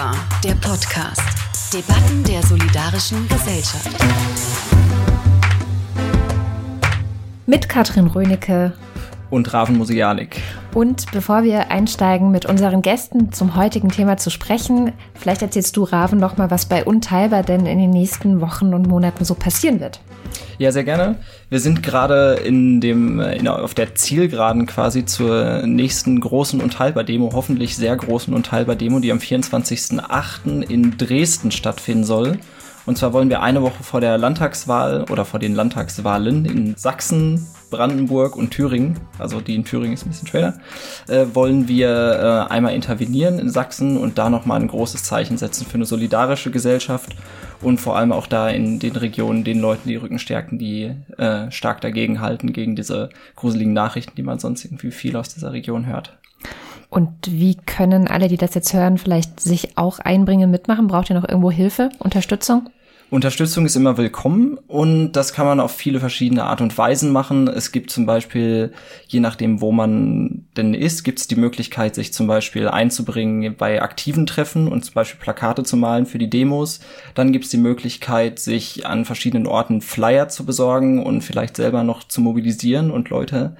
Unteilbar, der Podcast. Debatten der solidarischen Gesellschaft. Mit Katrin Rönecke und Raven Musialik. Und bevor wir einsteigen, mit unseren Gästen zum heutigen Thema zu sprechen, vielleicht erzählst du, Raven, noch mal, was bei Unteilbar denn in den nächsten Wochen und Monaten so passieren wird. Ja, sehr gerne. Wir sind gerade in dem, in, auf der Zielgeraden quasi zur nächsten großen Unteilbar-Demo, hoffentlich sehr großen Unteilbar-Demo, die am 24.08. in Dresden stattfinden soll. Und zwar wollen wir eine Woche vor der Landtagswahl oder vor den Landtagswahlen in Sachsen, Brandenburg und Thüringen, also die in Thüringen ist ein bisschen schwerer, äh, wollen wir äh, einmal intervenieren in Sachsen und da nochmal ein großes Zeichen setzen für eine solidarische Gesellschaft und vor allem auch da in den Regionen den Leuten die Rücken stärken, die äh, stark dagegen halten, gegen diese gruseligen Nachrichten, die man sonst irgendwie viel aus dieser Region hört. Und wie können alle, die das jetzt hören, vielleicht sich auch einbringen, mitmachen? Braucht ihr noch irgendwo Hilfe, Unterstützung? Unterstützung ist immer willkommen und das kann man auf viele verschiedene Art und Weisen machen. Es gibt zum Beispiel, je nachdem, wo man denn ist, gibt es die Möglichkeit, sich zum Beispiel einzubringen bei aktiven Treffen und zum Beispiel Plakate zu malen für die Demos. Dann gibt es die Möglichkeit, sich an verschiedenen Orten Flyer zu besorgen und vielleicht selber noch zu mobilisieren und Leute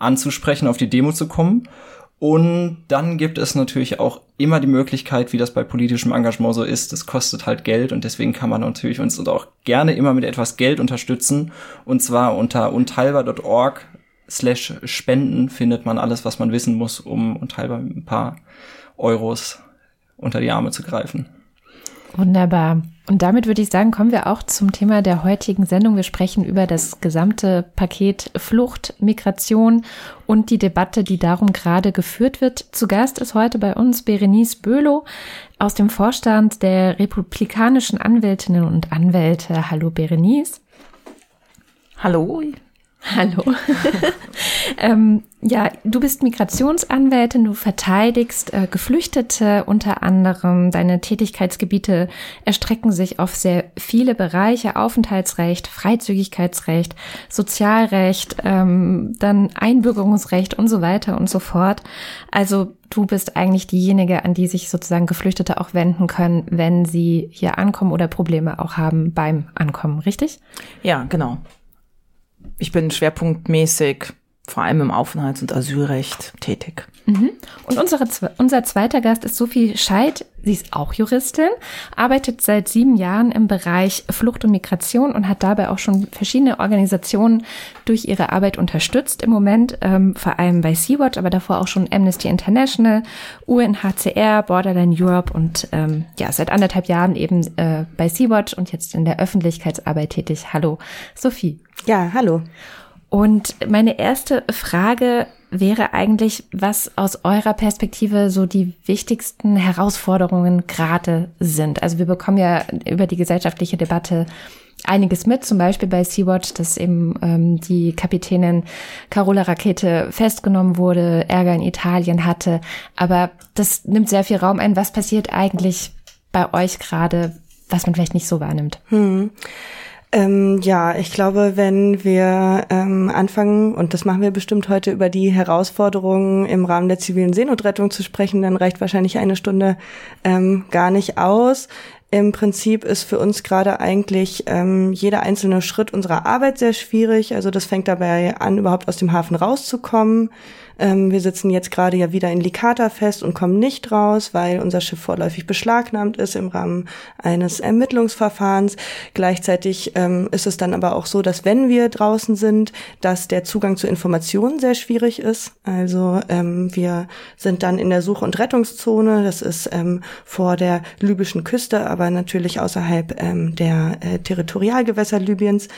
anzusprechen, auf die Demo zu kommen. Und dann gibt es natürlich auch immer die Möglichkeit, wie das bei politischem Engagement so ist, das kostet halt Geld und deswegen kann man natürlich uns auch gerne immer mit etwas Geld unterstützen. Und zwar unter unteilbar.org slash spenden findet man alles, was man wissen muss, um unteilbar ein paar Euros unter die Arme zu greifen. Wunderbar. Und damit würde ich sagen, kommen wir auch zum Thema der heutigen Sendung. Wir sprechen über das gesamte Paket Flucht, Migration und die Debatte, die darum gerade geführt wird. Zu Gast ist heute bei uns Berenice Böhlow aus dem Vorstand der Republikanischen Anwältinnen und Anwälte. Hallo Berenice. Hallo, Hallo. ähm, ja, du bist Migrationsanwältin, du verteidigst äh, Geflüchtete unter anderem. Deine Tätigkeitsgebiete erstrecken sich auf sehr viele Bereiche, Aufenthaltsrecht, Freizügigkeitsrecht, Sozialrecht, ähm, dann Einbürgerungsrecht und so weiter und so fort. Also du bist eigentlich diejenige, an die sich sozusagen Geflüchtete auch wenden können, wenn sie hier ankommen oder Probleme auch haben beim Ankommen, richtig? Ja, genau ich bin schwerpunktmäßig vor allem im Aufenthalts- und Asylrecht tätig. Mhm. Und unsere, unser zweiter Gast ist Sophie Scheid. Sie ist auch Juristin, arbeitet seit sieben Jahren im Bereich Flucht und Migration und hat dabei auch schon verschiedene Organisationen durch ihre Arbeit unterstützt. Im Moment ähm, vor allem bei Sea-Watch, aber davor auch schon Amnesty International, UNHCR, Borderline Europe und ähm, ja, seit anderthalb Jahren eben äh, bei Sea-Watch und jetzt in der Öffentlichkeitsarbeit tätig. Hallo, Sophie. Ja, hallo. Und meine erste Frage wäre eigentlich, was aus eurer Perspektive so die wichtigsten Herausforderungen gerade sind. Also wir bekommen ja über die gesellschaftliche Debatte einiges mit, zum Beispiel bei Sea-Watch, dass eben ähm, die Kapitänin Carola Rakete festgenommen wurde, Ärger in Italien hatte. Aber das nimmt sehr viel Raum ein. Was passiert eigentlich bei euch gerade, was man vielleicht nicht so wahrnimmt? Hm. Ähm, ja, ich glaube, wenn wir ähm, anfangen, und das machen wir bestimmt heute, über die Herausforderungen im Rahmen der zivilen Seenotrettung zu sprechen, dann reicht wahrscheinlich eine Stunde ähm, gar nicht aus. Im Prinzip ist für uns gerade eigentlich ähm, jeder einzelne Schritt unserer Arbeit sehr schwierig. Also das fängt dabei an, überhaupt aus dem Hafen rauszukommen. Ähm, wir sitzen jetzt gerade ja wieder in Licata fest und kommen nicht raus, weil unser Schiff vorläufig beschlagnahmt ist im Rahmen eines Ermittlungsverfahrens. Gleichzeitig ähm, ist es dann aber auch so, dass wenn wir draußen sind, dass der Zugang zu Informationen sehr schwierig ist. Also ähm, wir sind dann in der Such- und Rettungszone. Das ist ähm, vor der libyschen Küste, aber natürlich außerhalb ähm, der äh, Territorialgewässer Libyens.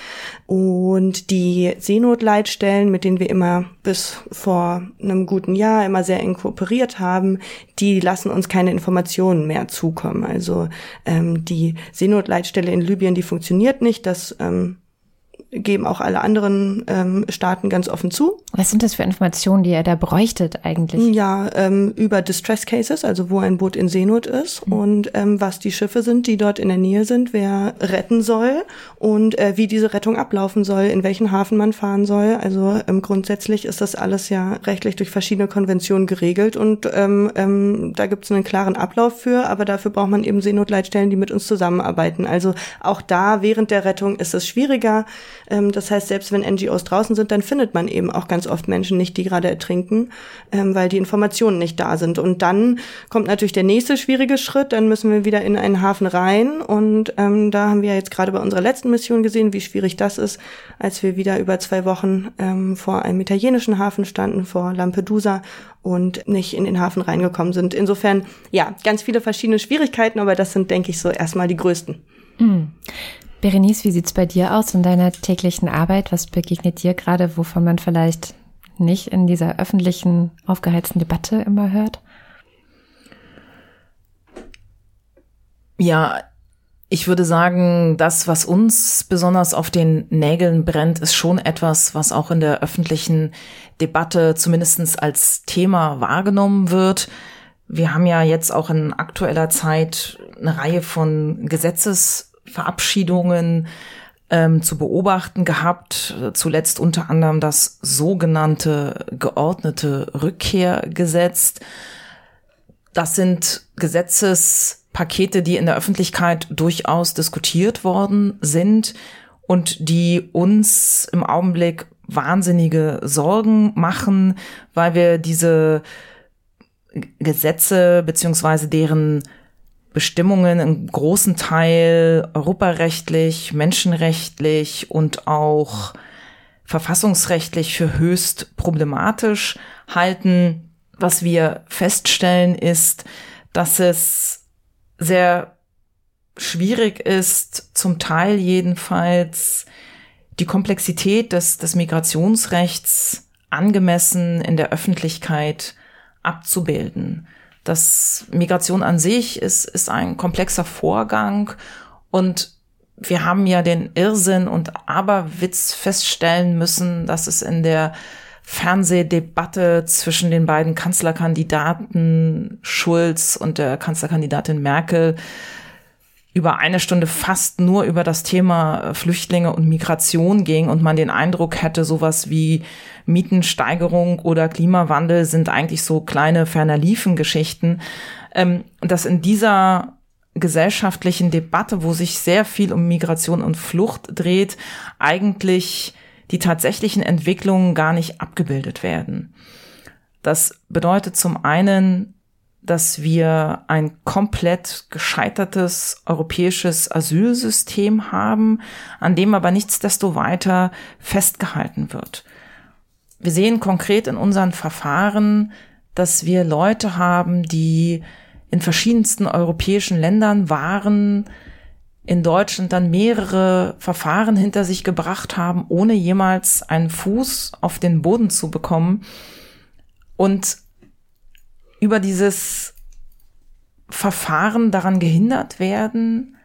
Und die Seenotleitstellen, mit denen wir immer bis vor einem guten Jahr immer sehr eng kooperiert haben, die lassen uns keine Informationen mehr zukommen. Also ähm, die Seenotleitstelle in Libyen, die funktioniert nicht. Das ähm, geben auch alle anderen ähm, Staaten ganz offen zu. Was sind das für Informationen, die ihr da bräuchtet eigentlich? Ja, ähm, über Distress Cases, also wo ein Boot in Seenot ist mhm. und ähm, was die Schiffe sind, die dort in der Nähe sind, wer retten soll und äh, wie diese Rettung ablaufen soll, in welchen Hafen man fahren soll. Also ähm, grundsätzlich ist das alles ja rechtlich durch verschiedene Konventionen geregelt und ähm, ähm, da gibt es einen klaren Ablauf für, aber dafür braucht man eben Seenotleitstellen, die mit uns zusammenarbeiten. Also auch da während der Rettung ist es schwieriger. Ähm, das heißt, selbst wenn NGOs draußen sind, dann findet man eben auch ganz oft Menschen nicht, die gerade ertrinken, ähm, weil die Informationen nicht da sind. Und dann kommt natürlich der nächste schwierige Schritt. Dann müssen wir wieder in einen Hafen rein. Und ähm, da haben wir jetzt gerade bei unserer letzten Mission gesehen, wie schwierig das ist, als wir wieder über zwei Wochen ähm, vor einem italienischen Hafen standen, vor Lampedusa und nicht in den Hafen reingekommen sind. Insofern, ja, ganz viele verschiedene Schwierigkeiten, aber das sind, denke ich, so erstmal die größten. Mhm. Berenice, wie sieht's bei dir aus in deiner täglichen Arbeit? Was begegnet dir gerade, wovon man vielleicht nicht in dieser öffentlichen, aufgeheizten Debatte immer hört? Ja, ich würde sagen, das, was uns besonders auf den Nägeln brennt, ist schon etwas, was auch in der öffentlichen Debatte zumindestens als Thema wahrgenommen wird. Wir haben ja jetzt auch in aktueller Zeit eine Reihe von Gesetzesverabschiedungen ähm, zu beobachten gehabt. Zuletzt unter anderem das sogenannte geordnete Rückkehrgesetz. Das sind Gesetzespakete, die in der Öffentlichkeit durchaus diskutiert worden sind und die uns im Augenblick wahnsinnige Sorgen machen, weil wir diese Gesetze beziehungsweise deren Bestimmungen im großen Teil europarechtlich, menschenrechtlich und auch verfassungsrechtlich für höchst problematisch halten. Was wir feststellen ist, dass es sehr schwierig ist, zum Teil jedenfalls die Komplexität des, des Migrationsrechts angemessen in der Öffentlichkeit abzubilden. Das Migration an sich ist, ist ein komplexer Vorgang. Und wir haben ja den Irrsinn und Aberwitz feststellen müssen, dass es in der Fernsehdebatte zwischen den beiden Kanzlerkandidaten Schulz und der Kanzlerkandidatin Merkel über eine Stunde fast nur über das Thema Flüchtlinge und Migration ging und man den Eindruck hätte, sowas wie Mietensteigerung oder Klimawandel sind eigentlich so kleine ferner Liefen-Geschichten. Ähm, dass in dieser gesellschaftlichen Debatte, wo sich sehr viel um Migration und Flucht dreht, eigentlich die tatsächlichen Entwicklungen gar nicht abgebildet werden. Das bedeutet zum einen, dass wir ein komplett gescheitertes europäisches Asylsystem haben, an dem aber nichtsdestoweiter festgehalten wird. Wir sehen konkret in unseren Verfahren, dass wir Leute haben, die in verschiedensten europäischen Ländern waren, in Deutschland dann mehrere Verfahren hinter sich gebracht haben, ohne jemals einen Fuß auf den Boden zu bekommen und über dieses Verfahren daran gehindert werden,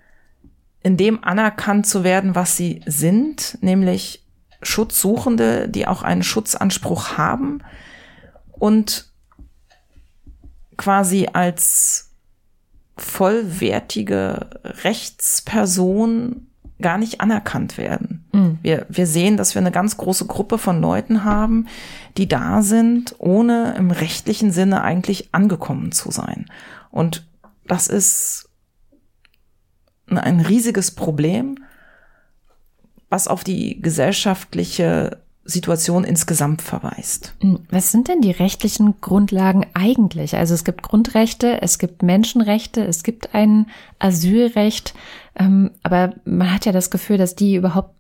in dem anerkannt zu werden, was sie sind, nämlich Schutzsuchende, die auch einen Schutzanspruch haben und quasi als vollwertige Rechtsperson gar nicht anerkannt werden. Mhm. Wir, wir sehen, dass wir eine ganz große Gruppe von Leuten haben, die da sind, ohne im rechtlichen Sinne eigentlich angekommen zu sein. Und das ist ein riesiges Problem, was auf die gesellschaftliche Situation insgesamt verweist. Hm, was sind denn die rechtlichen Grundlagen eigentlich? Also es gibt Grundrechte, es gibt Menschenrechte, es gibt ein Asylrecht, ähm, aber man hat ja das Gefühl, dass die überhaupt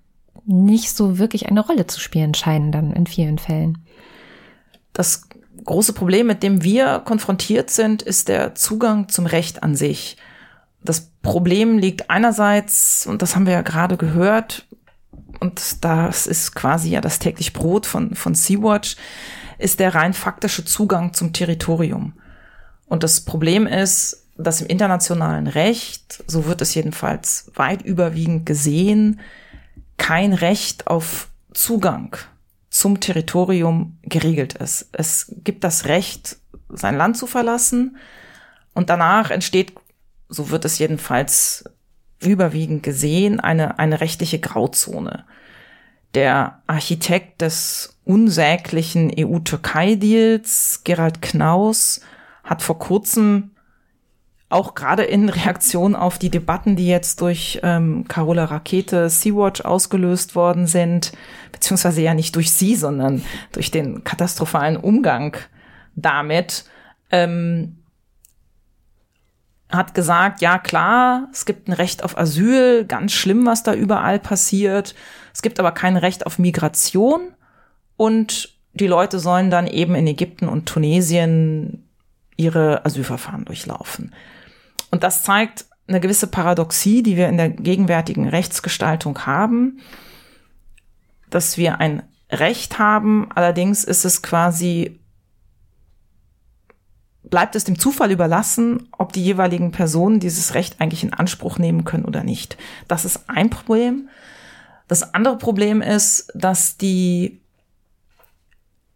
nicht so wirklich eine Rolle zu spielen scheinen dann in vielen Fällen. Das große Problem, mit dem wir konfrontiert sind, ist der Zugang zum Recht an sich. Das Problem liegt einerseits, und das haben wir ja gerade gehört, und das ist quasi ja das täglich Brot von, von Sea-Watch, ist der rein faktische Zugang zum Territorium. Und das Problem ist, dass im internationalen Recht, so wird es jedenfalls weit überwiegend gesehen, kein Recht auf Zugang zum Territorium geregelt ist. Es gibt das Recht, sein Land zu verlassen und danach entsteht, so wird es jedenfalls überwiegend gesehen, eine, eine rechtliche Grauzone. Der Architekt des unsäglichen EU-Türkei-Deals, Gerald Knaus, hat vor kurzem auch gerade in Reaktion auf die Debatten, die jetzt durch ähm, Carola Rakete Sea-Watch ausgelöst worden sind, beziehungsweise ja nicht durch sie, sondern durch den katastrophalen Umgang damit, ähm, hat gesagt, ja klar, es gibt ein Recht auf Asyl, ganz schlimm, was da überall passiert. Es gibt aber kein Recht auf Migration und die Leute sollen dann eben in Ägypten und Tunesien ihre Asylverfahren durchlaufen. Und das zeigt eine gewisse Paradoxie, die wir in der gegenwärtigen Rechtsgestaltung haben, dass wir ein Recht haben, allerdings ist es quasi, bleibt es dem Zufall überlassen, ob die jeweiligen Personen dieses Recht eigentlich in Anspruch nehmen können oder nicht. Das ist ein Problem. Das andere Problem ist, dass die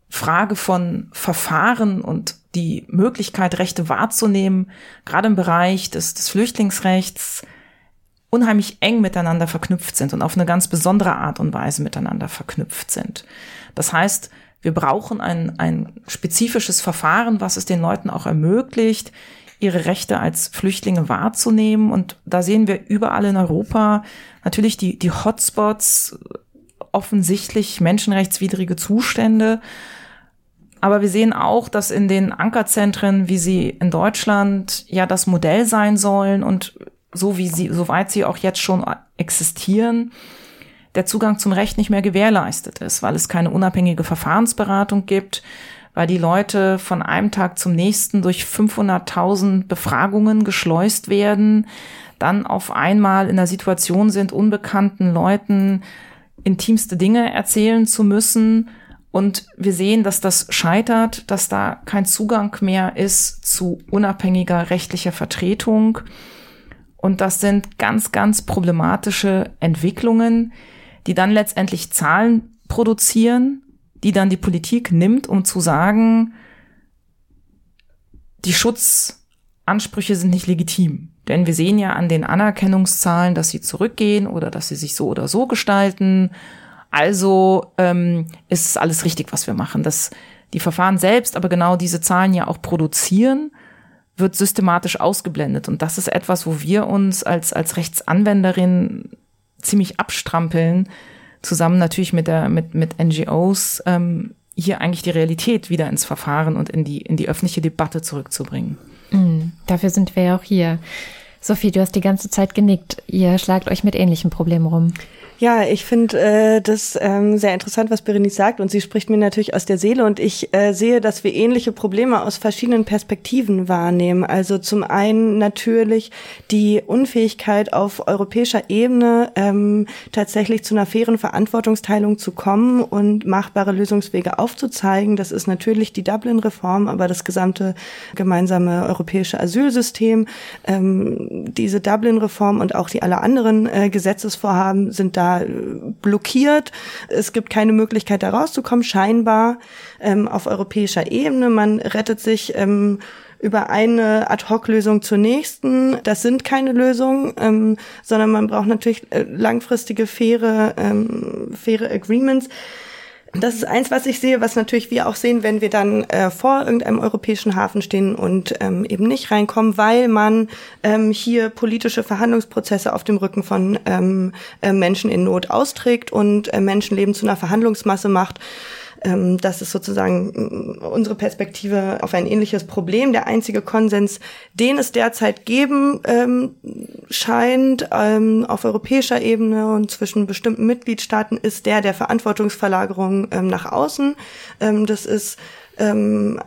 Frage von Verfahren und die Möglichkeit, Rechte wahrzunehmen, gerade im Bereich des, des Flüchtlingsrechts, unheimlich eng miteinander verknüpft sind und auf eine ganz besondere Art und Weise miteinander verknüpft sind. Das heißt, wir brauchen ein, ein spezifisches Verfahren, was es den Leuten auch ermöglicht, ihre Rechte als Flüchtlinge wahrzunehmen. Und da sehen wir überall in Europa natürlich die, die Hotspots, offensichtlich menschenrechtswidrige Zustände. Aber wir sehen auch, dass in den Ankerzentren, wie sie in Deutschland ja das Modell sein sollen und so wie sie, soweit sie auch jetzt schon existieren, der Zugang zum Recht nicht mehr gewährleistet ist, weil es keine unabhängige Verfahrensberatung gibt, weil die Leute von einem Tag zum nächsten durch 500.000 Befragungen geschleust werden, dann auf einmal in der Situation sind, unbekannten Leuten intimste Dinge erzählen zu müssen und wir sehen, dass das scheitert, dass da kein Zugang mehr ist zu unabhängiger rechtlicher Vertretung. Und das sind ganz, ganz problematische Entwicklungen, die dann letztendlich Zahlen produzieren, die dann die Politik nimmt, um zu sagen, die Schutzansprüche sind nicht legitim. Denn wir sehen ja an den Anerkennungszahlen, dass sie zurückgehen oder dass sie sich so oder so gestalten also ähm, ist es alles richtig, was wir machen. Das, die Verfahren selbst, aber genau diese Zahlen ja auch produzieren, wird systematisch ausgeblendet. Und das ist etwas, wo wir uns als, als Rechtsanwenderin ziemlich abstrampeln, zusammen natürlich mit der, mit, mit NGOs, ähm, hier eigentlich die Realität wieder ins Verfahren und in die, in die öffentliche Debatte zurückzubringen. Mhm, dafür sind wir ja auch hier. Sophie, du hast die ganze Zeit genickt. Ihr schlagt euch mit ähnlichen Problemen rum. Ja, ich finde äh, das ähm, sehr interessant, was Berenice sagt und sie spricht mir natürlich aus der Seele und ich äh, sehe, dass wir ähnliche Probleme aus verschiedenen Perspektiven wahrnehmen. Also zum einen natürlich die Unfähigkeit auf europäischer Ebene ähm, tatsächlich zu einer fairen Verantwortungsteilung zu kommen und machbare Lösungswege aufzuzeigen. Das ist natürlich die Dublin-Reform, aber das gesamte gemeinsame europäische Asylsystem. Ähm, diese Dublin-Reform und auch die alle anderen äh, Gesetzesvorhaben sind da blockiert. Es gibt keine Möglichkeit, da rauszukommen, scheinbar ähm, auf europäischer Ebene. Man rettet sich ähm, über eine Ad-Hoc-Lösung zur nächsten. Das sind keine Lösungen, ähm, sondern man braucht natürlich äh, langfristige, faire, ähm, faire Agreements. Das ist eins, was ich sehe, was natürlich wir auch sehen, wenn wir dann äh, vor irgendeinem europäischen Hafen stehen und ähm, eben nicht reinkommen, weil man ähm, hier politische Verhandlungsprozesse auf dem Rücken von ähm, äh, Menschen in Not austrägt und äh, Menschenleben zu einer Verhandlungsmasse macht ähm, das ist sozusagen mm, unsere Perspektive auf ein ähnliches Problem. Der einzige Konsens, den es derzeit geben ähm, scheint ähm, auf europäischer Ebene und zwischen bestimmten Mitgliedstaaten, ist der der Verantwortungsverlagerung ähm, nach außen. Ähm, das ist ähm,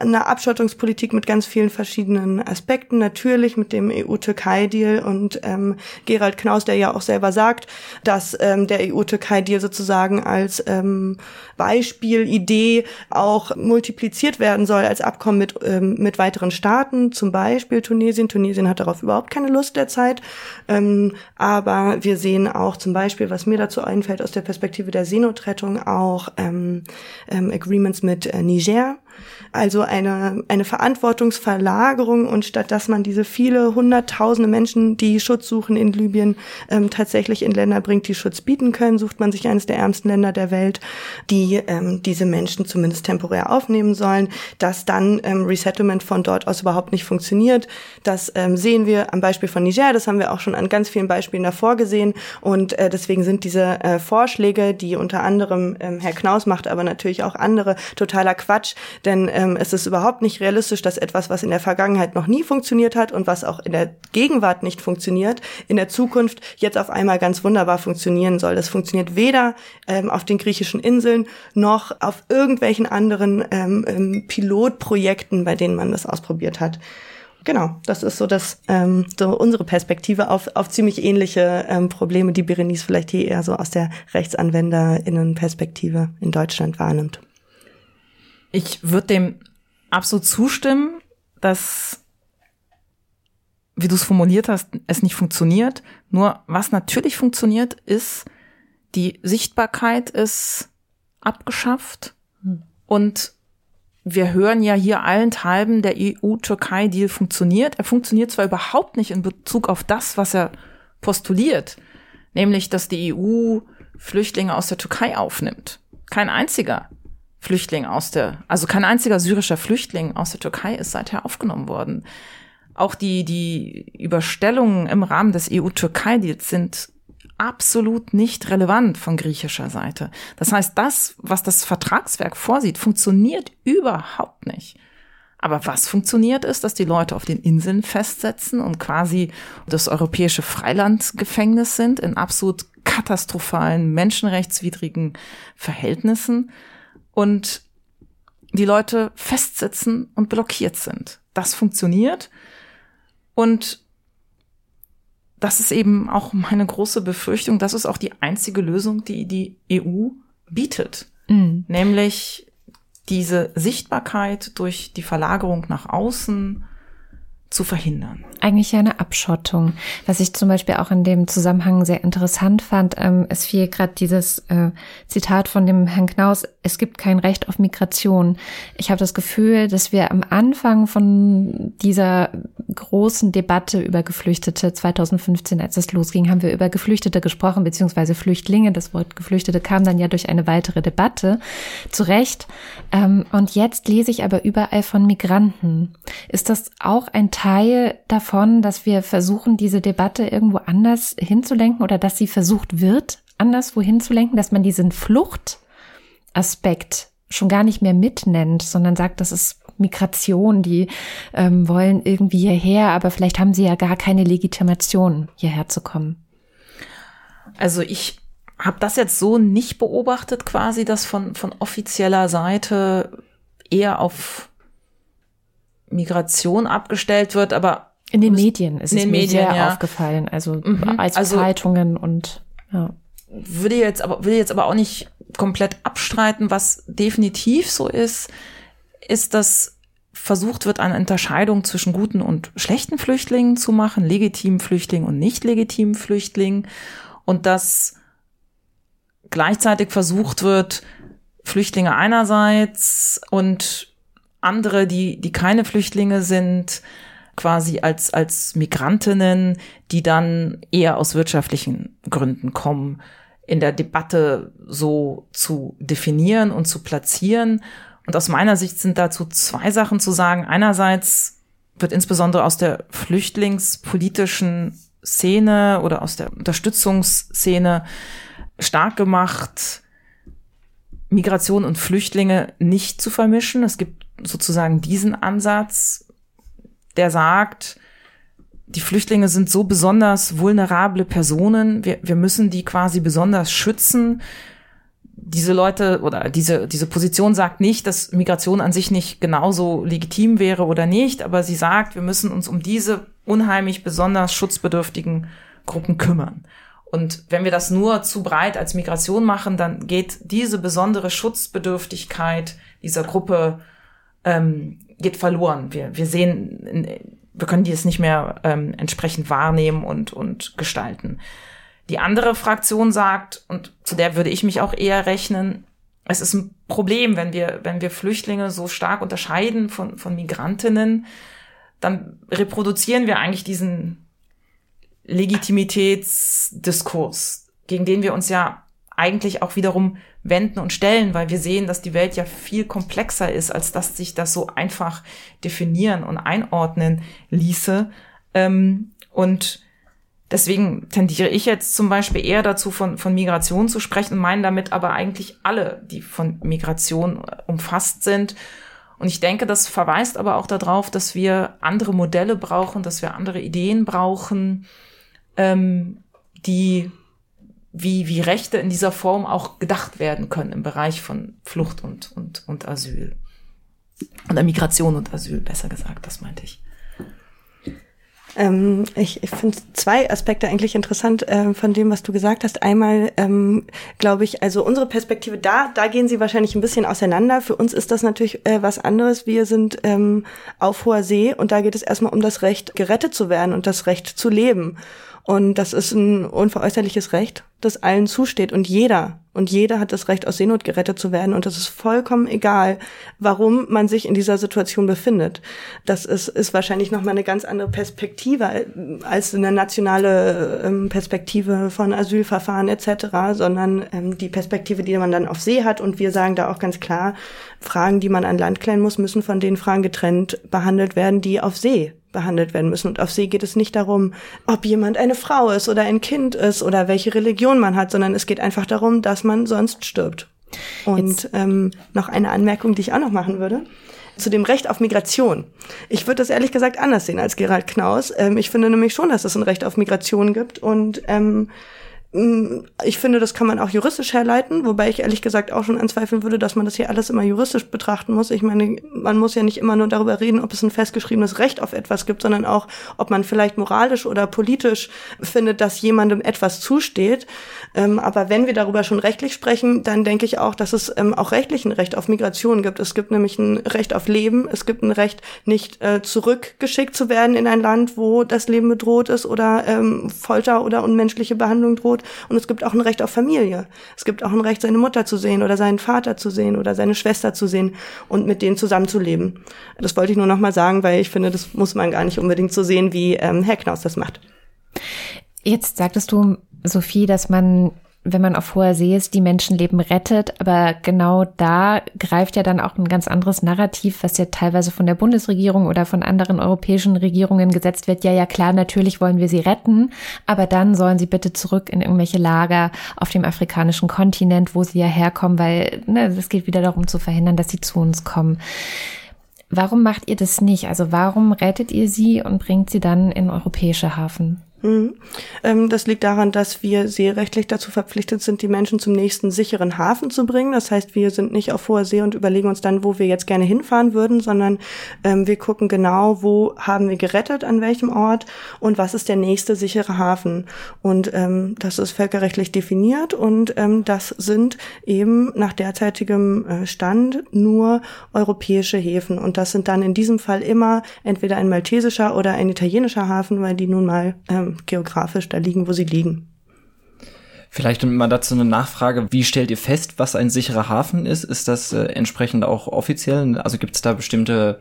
eine Abschottungspolitik mit ganz vielen verschiedenen Aspekten. Natürlich mit dem EU-Türkei-Deal und ähm, Gerald Knaus, der ja auch selber sagt, dass ähm, der EU-Türkei-Deal sozusagen als ähm, Beispielidee auch multipliziert werden soll als Abkommen mit, ähm, mit weiteren Staaten, zum Beispiel Tunesien. Tunesien hat darauf überhaupt keine Lust derzeit. Ähm, aber wir sehen auch zum Beispiel, was mir dazu einfällt aus der Perspektive der Seenotrettung, auch ähm, ähm, Agreements mit äh, Niger also eine, eine Verantwortungsverlagerung und statt dass man diese viele hunderttausende Menschen, die Schutz suchen in Libyen, ähm, tatsächlich in Länder bringt, die Schutz bieten können, sucht man sich eines der ärmsten Länder der Welt, die ähm, diese Menschen zumindest temporär aufnehmen sollen, dass dann ähm, Resettlement von dort aus überhaupt nicht funktioniert. Das ähm, sehen wir am Beispiel von Niger, das haben wir auch schon an ganz vielen Beispielen davor gesehen und äh, deswegen sind diese äh, Vorschläge, die unter anderem ähm, Herr Knaus macht, aber natürlich auch andere, totaler Quatsch, denn ähm, es ist überhaupt nicht realistisch, dass etwas, was in der Vergangenheit noch nie funktioniert hat und was auch in der Gegenwart nicht funktioniert, in der Zukunft jetzt auf einmal ganz wunderbar funktionieren soll. Das funktioniert weder ähm, auf den griechischen Inseln noch auf irgendwelchen anderen ähm, ähm, Pilotprojekten, bei denen man das ausprobiert hat. Genau, das ist so das ähm, so unsere Perspektive auf, auf ziemlich ähnliche ähm, Probleme, die Berenice vielleicht hier eher so aus der Rechtsanwenderinnenperspektive in Deutschland wahrnimmt. Ich würde dem absolut zustimmen, dass, wie du es formuliert hast, es nicht funktioniert. Nur was natürlich funktioniert, ist, die Sichtbarkeit ist abgeschafft hm. und wir hören ja hier allenthalben, der EU-Türkei-Deal funktioniert. Er funktioniert zwar überhaupt nicht in Bezug auf das, was er postuliert, nämlich, dass die EU Flüchtlinge aus der Türkei aufnimmt. Kein einziger. Flüchtling aus der, also kein einziger syrischer Flüchtling aus der Türkei ist seither aufgenommen worden. Auch die, die Überstellungen im Rahmen des EU-Türkei-Deals sind absolut nicht relevant von griechischer Seite. Das heißt, das, was das Vertragswerk vorsieht, funktioniert überhaupt nicht. Aber was funktioniert ist, dass die Leute auf den Inseln festsetzen und quasi das europäische Freilandgefängnis sind in absolut katastrophalen, menschenrechtswidrigen Verhältnissen und die Leute festsitzen und blockiert sind. Das funktioniert. Und das ist eben auch meine große Befürchtung. Das ist auch die einzige Lösung, die die EU bietet. Mhm. Nämlich diese Sichtbarkeit durch die Verlagerung nach außen zu verhindern. Eigentlich eine Abschottung. Was ich zum Beispiel auch in dem Zusammenhang sehr interessant fand, ähm, es fiel gerade dieses äh, Zitat von dem Herrn Knaus, es gibt kein Recht auf Migration. Ich habe das Gefühl, dass wir am Anfang von dieser großen Debatte über Geflüchtete 2015, als es losging, haben wir über Geflüchtete gesprochen, beziehungsweise Flüchtlinge. Das Wort Geflüchtete kam dann ja durch eine weitere Debatte. Zu Recht. Ähm, und jetzt lese ich aber überall von Migranten. Ist das auch ein Teil davon, dass wir versuchen, diese Debatte irgendwo anders hinzulenken oder dass sie versucht wird, anders wohin zu lenken, dass man diesen Fluchtaspekt schon gar nicht mehr mitnennt, sondern sagt, das ist Migration, die ähm, wollen irgendwie hierher, aber vielleicht haben sie ja gar keine Legitimation, hierher zu kommen. Also ich habe das jetzt so nicht beobachtet, quasi, dass von, von offizieller Seite eher auf Migration abgestellt wird, aber in den Medien ist es mir Medien, sehr ja. aufgefallen, also mhm. als also, Zeitungen und ja. Würde jetzt aber will jetzt aber auch nicht komplett abstreiten, was definitiv so ist, ist, dass versucht wird, eine Unterscheidung zwischen guten und schlechten Flüchtlingen zu machen, legitimen Flüchtlingen und nicht legitimen Flüchtlingen und dass gleichzeitig versucht wird, Flüchtlinge einerseits und andere, die, die keine Flüchtlinge sind, quasi als, als Migrantinnen, die dann eher aus wirtschaftlichen Gründen kommen, in der Debatte so zu definieren und zu platzieren. Und aus meiner Sicht sind dazu zwei Sachen zu sagen. Einerseits wird insbesondere aus der flüchtlingspolitischen Szene oder aus der Unterstützungsszene stark gemacht, Migration und Flüchtlinge nicht zu vermischen. Es gibt sozusagen diesen Ansatz, der sagt, die Flüchtlinge sind so besonders vulnerable Personen, wir, wir müssen die quasi besonders schützen. diese Leute oder diese, diese Position sagt nicht, dass Migration an sich nicht genauso legitim wäre oder nicht, aber sie sagt, wir müssen uns um diese unheimlich besonders schutzbedürftigen Gruppen kümmern. Und wenn wir das nur zu breit als Migration machen, dann geht diese besondere Schutzbedürftigkeit dieser Gruppe ähm, geht verloren. Wir, wir sehen, wir können die es nicht mehr ähm, entsprechend wahrnehmen und, und gestalten. Die andere Fraktion sagt, und zu der würde ich mich auch eher rechnen, es ist ein Problem, wenn wir, wenn wir Flüchtlinge so stark unterscheiden von, von Migrantinnen, dann reproduzieren wir eigentlich diesen Legitimitätsdiskurs, gegen den wir uns ja eigentlich auch wiederum wenden und stellen, weil wir sehen, dass die Welt ja viel komplexer ist, als dass sich das so einfach definieren und einordnen ließe. Ähm, und deswegen tendiere ich jetzt zum Beispiel eher dazu, von, von Migration zu sprechen, meine damit aber eigentlich alle, die von Migration umfasst sind. Und ich denke, das verweist aber auch darauf, dass wir andere Modelle brauchen, dass wir andere Ideen brauchen, ähm, die wie, wie Rechte in dieser Form auch gedacht werden können im Bereich von Flucht und, und, und Asyl. Oder Migration und Asyl, besser gesagt, das meinte ich. Ähm, ich ich finde zwei Aspekte eigentlich interessant äh, von dem, was du gesagt hast. Einmal ähm, glaube ich, also unsere Perspektive da, da gehen sie wahrscheinlich ein bisschen auseinander. Für uns ist das natürlich äh, was anderes. Wir sind ähm, auf hoher See und da geht es erstmal um das Recht, gerettet zu werden und das Recht zu leben. Und das ist ein unveräußerliches Recht, das allen zusteht. Und jeder, und jeder hat das Recht, aus Seenot gerettet zu werden. Und das ist vollkommen egal, warum man sich in dieser Situation befindet. Das ist, ist wahrscheinlich nochmal eine ganz andere Perspektive als eine nationale ähm, Perspektive von Asylverfahren etc., sondern ähm, die Perspektive, die man dann auf See hat. Und wir sagen da auch ganz klar, Fragen, die man an Land klären muss, müssen von den Fragen getrennt behandelt werden, die auf See behandelt werden müssen. Und auf See geht es nicht darum, ob jemand eine Frau ist oder ein Kind ist oder welche Religion man hat, sondern es geht einfach darum, dass man sonst stirbt. Und ähm, noch eine Anmerkung, die ich auch noch machen würde zu dem Recht auf Migration. Ich würde das ehrlich gesagt anders sehen als Gerald Knaus. Ähm, ich finde nämlich schon, dass es ein Recht auf Migration gibt und ähm, ich finde, das kann man auch juristisch herleiten, wobei ich ehrlich gesagt auch schon anzweifeln würde, dass man das hier alles immer juristisch betrachten muss. Ich meine, man muss ja nicht immer nur darüber reden, ob es ein festgeschriebenes Recht auf etwas gibt, sondern auch, ob man vielleicht moralisch oder politisch findet, dass jemandem etwas zusteht. Ähm, aber wenn wir darüber schon rechtlich sprechen, dann denke ich auch, dass es ähm, auch rechtlich ein Recht auf Migration gibt. Es gibt nämlich ein Recht auf Leben, es gibt ein Recht, nicht äh, zurückgeschickt zu werden in ein Land, wo das Leben bedroht ist oder ähm, Folter oder unmenschliche Behandlung droht. Tod. Und es gibt auch ein Recht auf Familie. Es gibt auch ein Recht, seine Mutter zu sehen oder seinen Vater zu sehen oder seine Schwester zu sehen und mit denen zusammenzuleben. Das wollte ich nur noch mal sagen, weil ich finde, das muss man gar nicht unbedingt so sehen, wie ähm, Herr Knaus das macht. Jetzt sagtest du, Sophie, dass man wenn man auf hoher See ist, die Menschenleben rettet. Aber genau da greift ja dann auch ein ganz anderes Narrativ, was ja teilweise von der Bundesregierung oder von anderen europäischen Regierungen gesetzt wird. Ja, ja, klar, natürlich wollen wir sie retten, aber dann sollen sie bitte zurück in irgendwelche Lager auf dem afrikanischen Kontinent, wo sie ja herkommen, weil ne, es geht wieder darum zu verhindern, dass sie zu uns kommen. Warum macht ihr das nicht? Also warum rettet ihr sie und bringt sie dann in europäische Hafen? Mhm. Ähm, das liegt daran, dass wir seerechtlich dazu verpflichtet sind, die Menschen zum nächsten sicheren Hafen zu bringen. Das heißt, wir sind nicht auf hoher See und überlegen uns dann, wo wir jetzt gerne hinfahren würden, sondern ähm, wir gucken genau, wo haben wir gerettet, an welchem Ort und was ist der nächste sichere Hafen. Und ähm, das ist völkerrechtlich definiert und ähm, das sind eben nach derzeitigem äh, Stand nur europäische Häfen. Und das sind dann in diesem Fall immer entweder ein maltesischer oder ein italienischer Hafen, weil die nun mal geografisch da liegen, wo sie liegen. Vielleicht mal dazu eine Nachfrage. Wie stellt ihr fest, was ein sicherer Hafen ist? Ist das äh, entsprechend auch offiziell? Also gibt es da bestimmte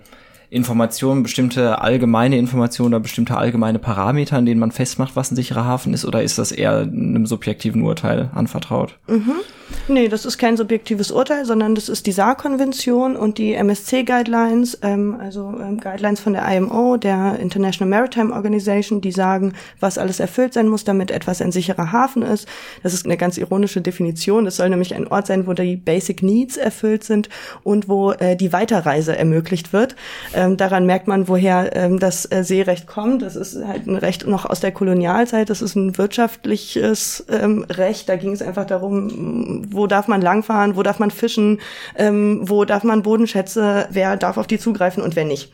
Informationen, bestimmte allgemeine Informationen oder bestimmte allgemeine Parameter, an denen man festmacht, was ein sicherer Hafen ist? Oder ist das eher einem subjektiven Urteil anvertraut? Mhm. Nee, das ist kein subjektives Urteil, sondern das ist die SAR-Konvention und die MSC-Guidelines, ähm, also ähm, Guidelines von der IMO, der International Maritime Organization, die sagen, was alles erfüllt sein muss, damit etwas ein sicherer Hafen ist. Das ist eine ganz ironische Definition. Das soll nämlich ein Ort sein, wo die Basic Needs erfüllt sind und wo äh, die Weiterreise ermöglicht wird ähm, daran merkt man, woher ähm, das äh, Seerecht kommt. Das ist halt ein Recht noch aus der Kolonialzeit. Das ist ein wirtschaftliches ähm, Recht. Da ging es einfach darum, wo darf man langfahren, wo darf man fischen, ähm, wo darf man Bodenschätze, wer darf auf die zugreifen und wer nicht.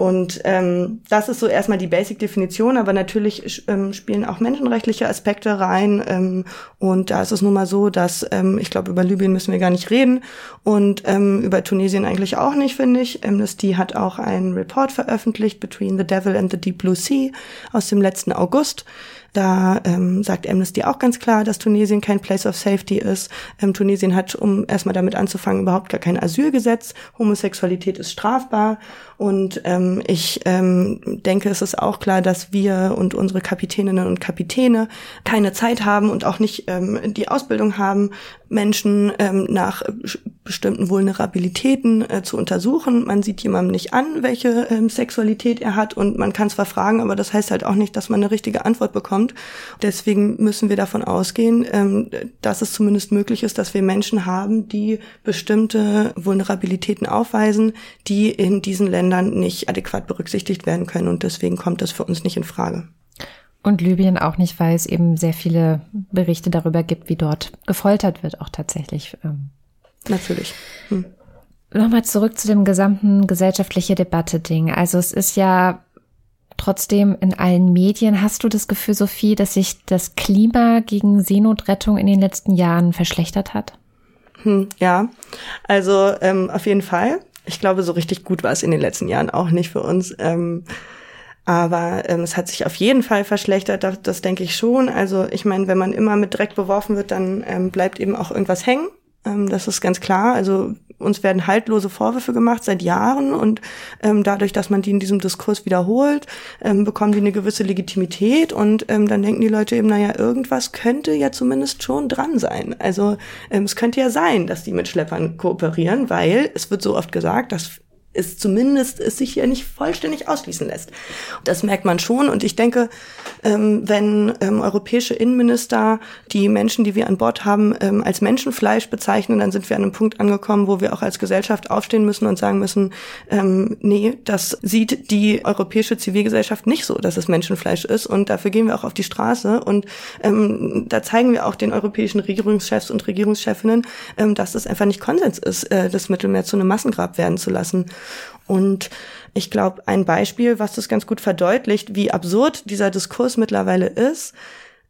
Und ähm, das ist so erstmal die Basic-Definition, aber natürlich ähm, spielen auch menschenrechtliche Aspekte rein. Ähm, und da ist es nun mal so, dass ähm, ich glaube, über Libyen müssen wir gar nicht reden und ähm, über Tunesien eigentlich auch nicht, finde ich. Amnesty hat auch einen Report veröffentlicht, Between the Devil and the Deep Blue Sea, aus dem letzten August. Da ähm, sagt Amnesty auch ganz klar, dass Tunesien kein Place of Safety ist. Ähm, Tunesien hat, um erstmal damit anzufangen, überhaupt gar kein Asylgesetz. Homosexualität ist strafbar. Und ähm, ich ähm, denke, es ist auch klar, dass wir und unsere Kapitäninnen und Kapitäne keine Zeit haben und auch nicht ähm, die Ausbildung haben, Menschen ähm, nach bestimmten Vulnerabilitäten äh, zu untersuchen. Man sieht jemandem nicht an, welche ähm, Sexualität er hat und man kann zwar fragen, aber das heißt halt auch nicht, dass man eine richtige Antwort bekommt. Deswegen müssen wir davon ausgehen, ähm, dass es zumindest möglich ist, dass wir Menschen haben, die bestimmte Vulnerabilitäten aufweisen, die in diesen Ländern nicht adäquat berücksichtigt werden können und deswegen kommt das für uns nicht in Frage. Und Libyen auch nicht, weil es eben sehr viele Berichte darüber gibt, wie dort gefoltert wird, auch tatsächlich. Ähm. Natürlich. Hm. Nochmal zurück zu dem gesamten gesellschaftliche Debatte-Ding. Also es ist ja trotzdem in allen Medien. Hast du das Gefühl, Sophie, dass sich das Klima gegen Seenotrettung in den letzten Jahren verschlechtert hat? Hm, ja, also ähm, auf jeden Fall. Ich glaube, so richtig gut war es in den letzten Jahren auch nicht für uns. Ähm, aber ähm, es hat sich auf jeden Fall verschlechtert, das, das denke ich schon. Also ich meine, wenn man immer mit Dreck beworfen wird, dann ähm, bleibt eben auch irgendwas hängen. Ähm, das ist ganz klar. Also uns werden haltlose Vorwürfe gemacht seit Jahren und ähm, dadurch, dass man die in diesem Diskurs wiederholt, ähm, bekommen die eine gewisse Legitimität und ähm, dann denken die Leute eben, naja, irgendwas könnte ja zumindest schon dran sein. Also ähm, es könnte ja sein, dass die mit Schleppern kooperieren, weil es wird so oft gesagt, dass es zumindest es sich hier nicht vollständig ausschließen lässt. Das merkt man schon und ich denke, ähm, wenn ähm, europäische Innenminister die Menschen, die wir an Bord haben, ähm, als Menschenfleisch bezeichnen, dann sind wir an einem Punkt angekommen, wo wir auch als Gesellschaft aufstehen müssen und sagen müssen, nee, das sieht die europäische Zivilgesellschaft nicht so, dass es Menschenfleisch ist und dafür gehen wir auch auf die Straße und da zeigen wir auch den europäischen Regierungschefs und Regierungschefinnen, dass es einfach nicht Konsens ist, äh, das Mittelmeer zu einem Massengrab werden zu lassen. Und ich glaube, ein Beispiel, was das ganz gut verdeutlicht, wie absurd dieser Diskurs mittlerweile ist,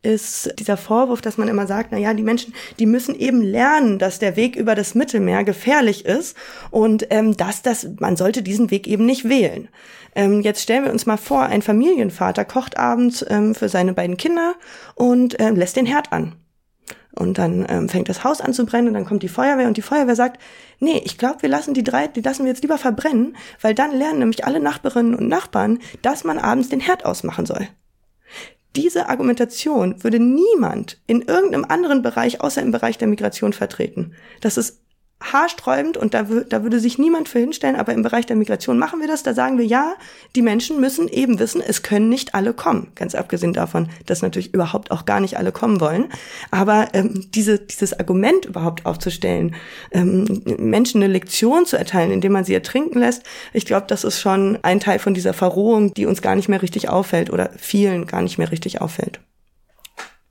ist dieser Vorwurf, dass man immer sagt, na ja, die Menschen, die müssen eben lernen, dass der Weg über das Mittelmeer gefährlich ist und ähm, dass das, man sollte diesen Weg eben nicht wählen. Ähm, jetzt stellen wir uns mal vor, ein Familienvater kocht abends ähm, für seine beiden Kinder und ähm, lässt den Herd an. Und dann ähm, fängt das Haus an zu brennen und dann kommt die Feuerwehr und die Feuerwehr sagt, nee, ich glaube, wir lassen die drei, die lassen wir jetzt lieber verbrennen, weil dann lernen nämlich alle Nachbarinnen und Nachbarn, dass man abends den Herd ausmachen soll. Diese Argumentation würde niemand in irgendeinem anderen Bereich außer im Bereich der Migration vertreten. Das ist haarsträubend und da, da würde sich niemand für hinstellen, aber im Bereich der Migration machen wir das. Da sagen wir ja, die Menschen müssen eben wissen, es können nicht alle kommen. Ganz abgesehen davon, dass natürlich überhaupt auch gar nicht alle kommen wollen. Aber ähm, diese, dieses Argument überhaupt aufzustellen, ähm, Menschen eine Lektion zu erteilen, indem man sie ertrinken lässt, ich glaube, das ist schon ein Teil von dieser Verrohung, die uns gar nicht mehr richtig auffällt oder vielen gar nicht mehr richtig auffällt.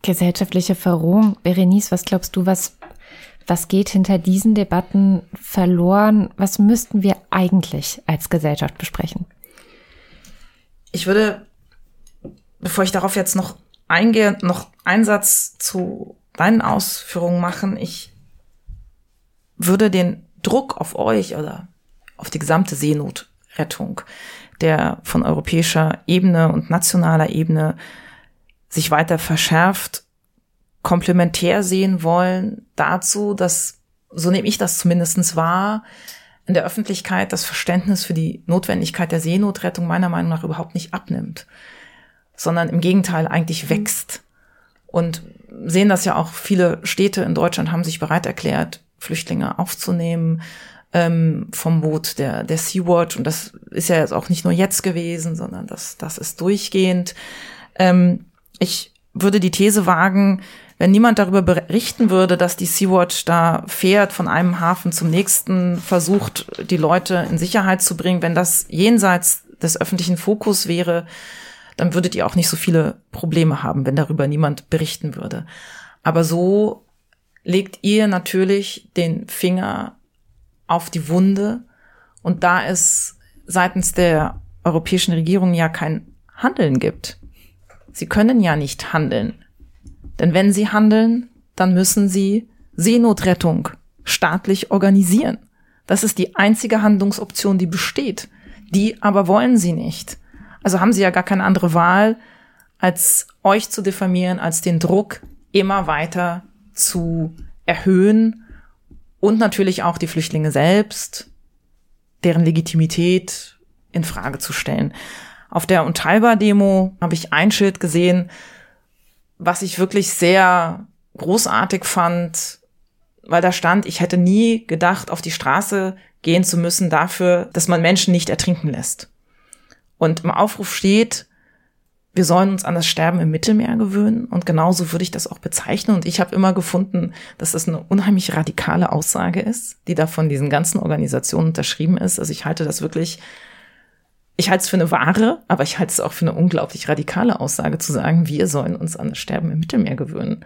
Gesellschaftliche Verrohung. Berenice, was glaubst du, was was geht hinter diesen Debatten verloren? Was müssten wir eigentlich als Gesellschaft besprechen? Ich würde, bevor ich darauf jetzt noch eingehe, noch einen Satz zu deinen Ausführungen machen. Ich würde den Druck auf euch oder auf die gesamte Seenotrettung, der von europäischer Ebene und nationaler Ebene sich weiter verschärft, komplementär sehen wollen dazu, dass, so nehme ich das zumindestens wahr, in der Öffentlichkeit das Verständnis für die Notwendigkeit der Seenotrettung meiner Meinung nach überhaupt nicht abnimmt, sondern im Gegenteil eigentlich mhm. wächst. Und sehen das ja auch viele Städte in Deutschland haben sich bereit erklärt, Flüchtlinge aufzunehmen ähm, vom Boot der, der Sea-Watch. Und das ist ja jetzt auch nicht nur jetzt gewesen, sondern das, das ist durchgehend. Ähm, ich würde die These wagen, wenn niemand darüber berichten würde, dass die Sea-Watch da fährt, von einem Hafen zum nächsten, versucht, die Leute in Sicherheit zu bringen, wenn das jenseits des öffentlichen Fokus wäre, dann würdet ihr auch nicht so viele Probleme haben, wenn darüber niemand berichten würde. Aber so legt ihr natürlich den Finger auf die Wunde und da es seitens der europäischen Regierung ja kein Handeln gibt. Sie können ja nicht handeln. Denn wenn sie handeln, dann müssen sie Seenotrettung staatlich organisieren. Das ist die einzige Handlungsoption, die besteht. Die aber wollen sie nicht. Also haben sie ja gar keine andere Wahl, als euch zu diffamieren, als den Druck immer weiter zu erhöhen und natürlich auch die Flüchtlinge selbst, deren Legitimität in Frage zu stellen. Auf der Unteilbar-Demo habe ich ein Schild gesehen, was ich wirklich sehr großartig fand, weil da stand, ich hätte nie gedacht, auf die Straße gehen zu müssen dafür, dass man Menschen nicht ertrinken lässt. Und im Aufruf steht, wir sollen uns an das Sterben im Mittelmeer gewöhnen. Und genauso würde ich das auch bezeichnen. Und ich habe immer gefunden, dass das eine unheimlich radikale Aussage ist, die da von diesen ganzen Organisationen unterschrieben ist. Also ich halte das wirklich ich halte es für eine wahre, aber ich halte es auch für eine unglaublich radikale Aussage zu sagen, wir sollen uns an das Sterben im Mittelmeer gewöhnen.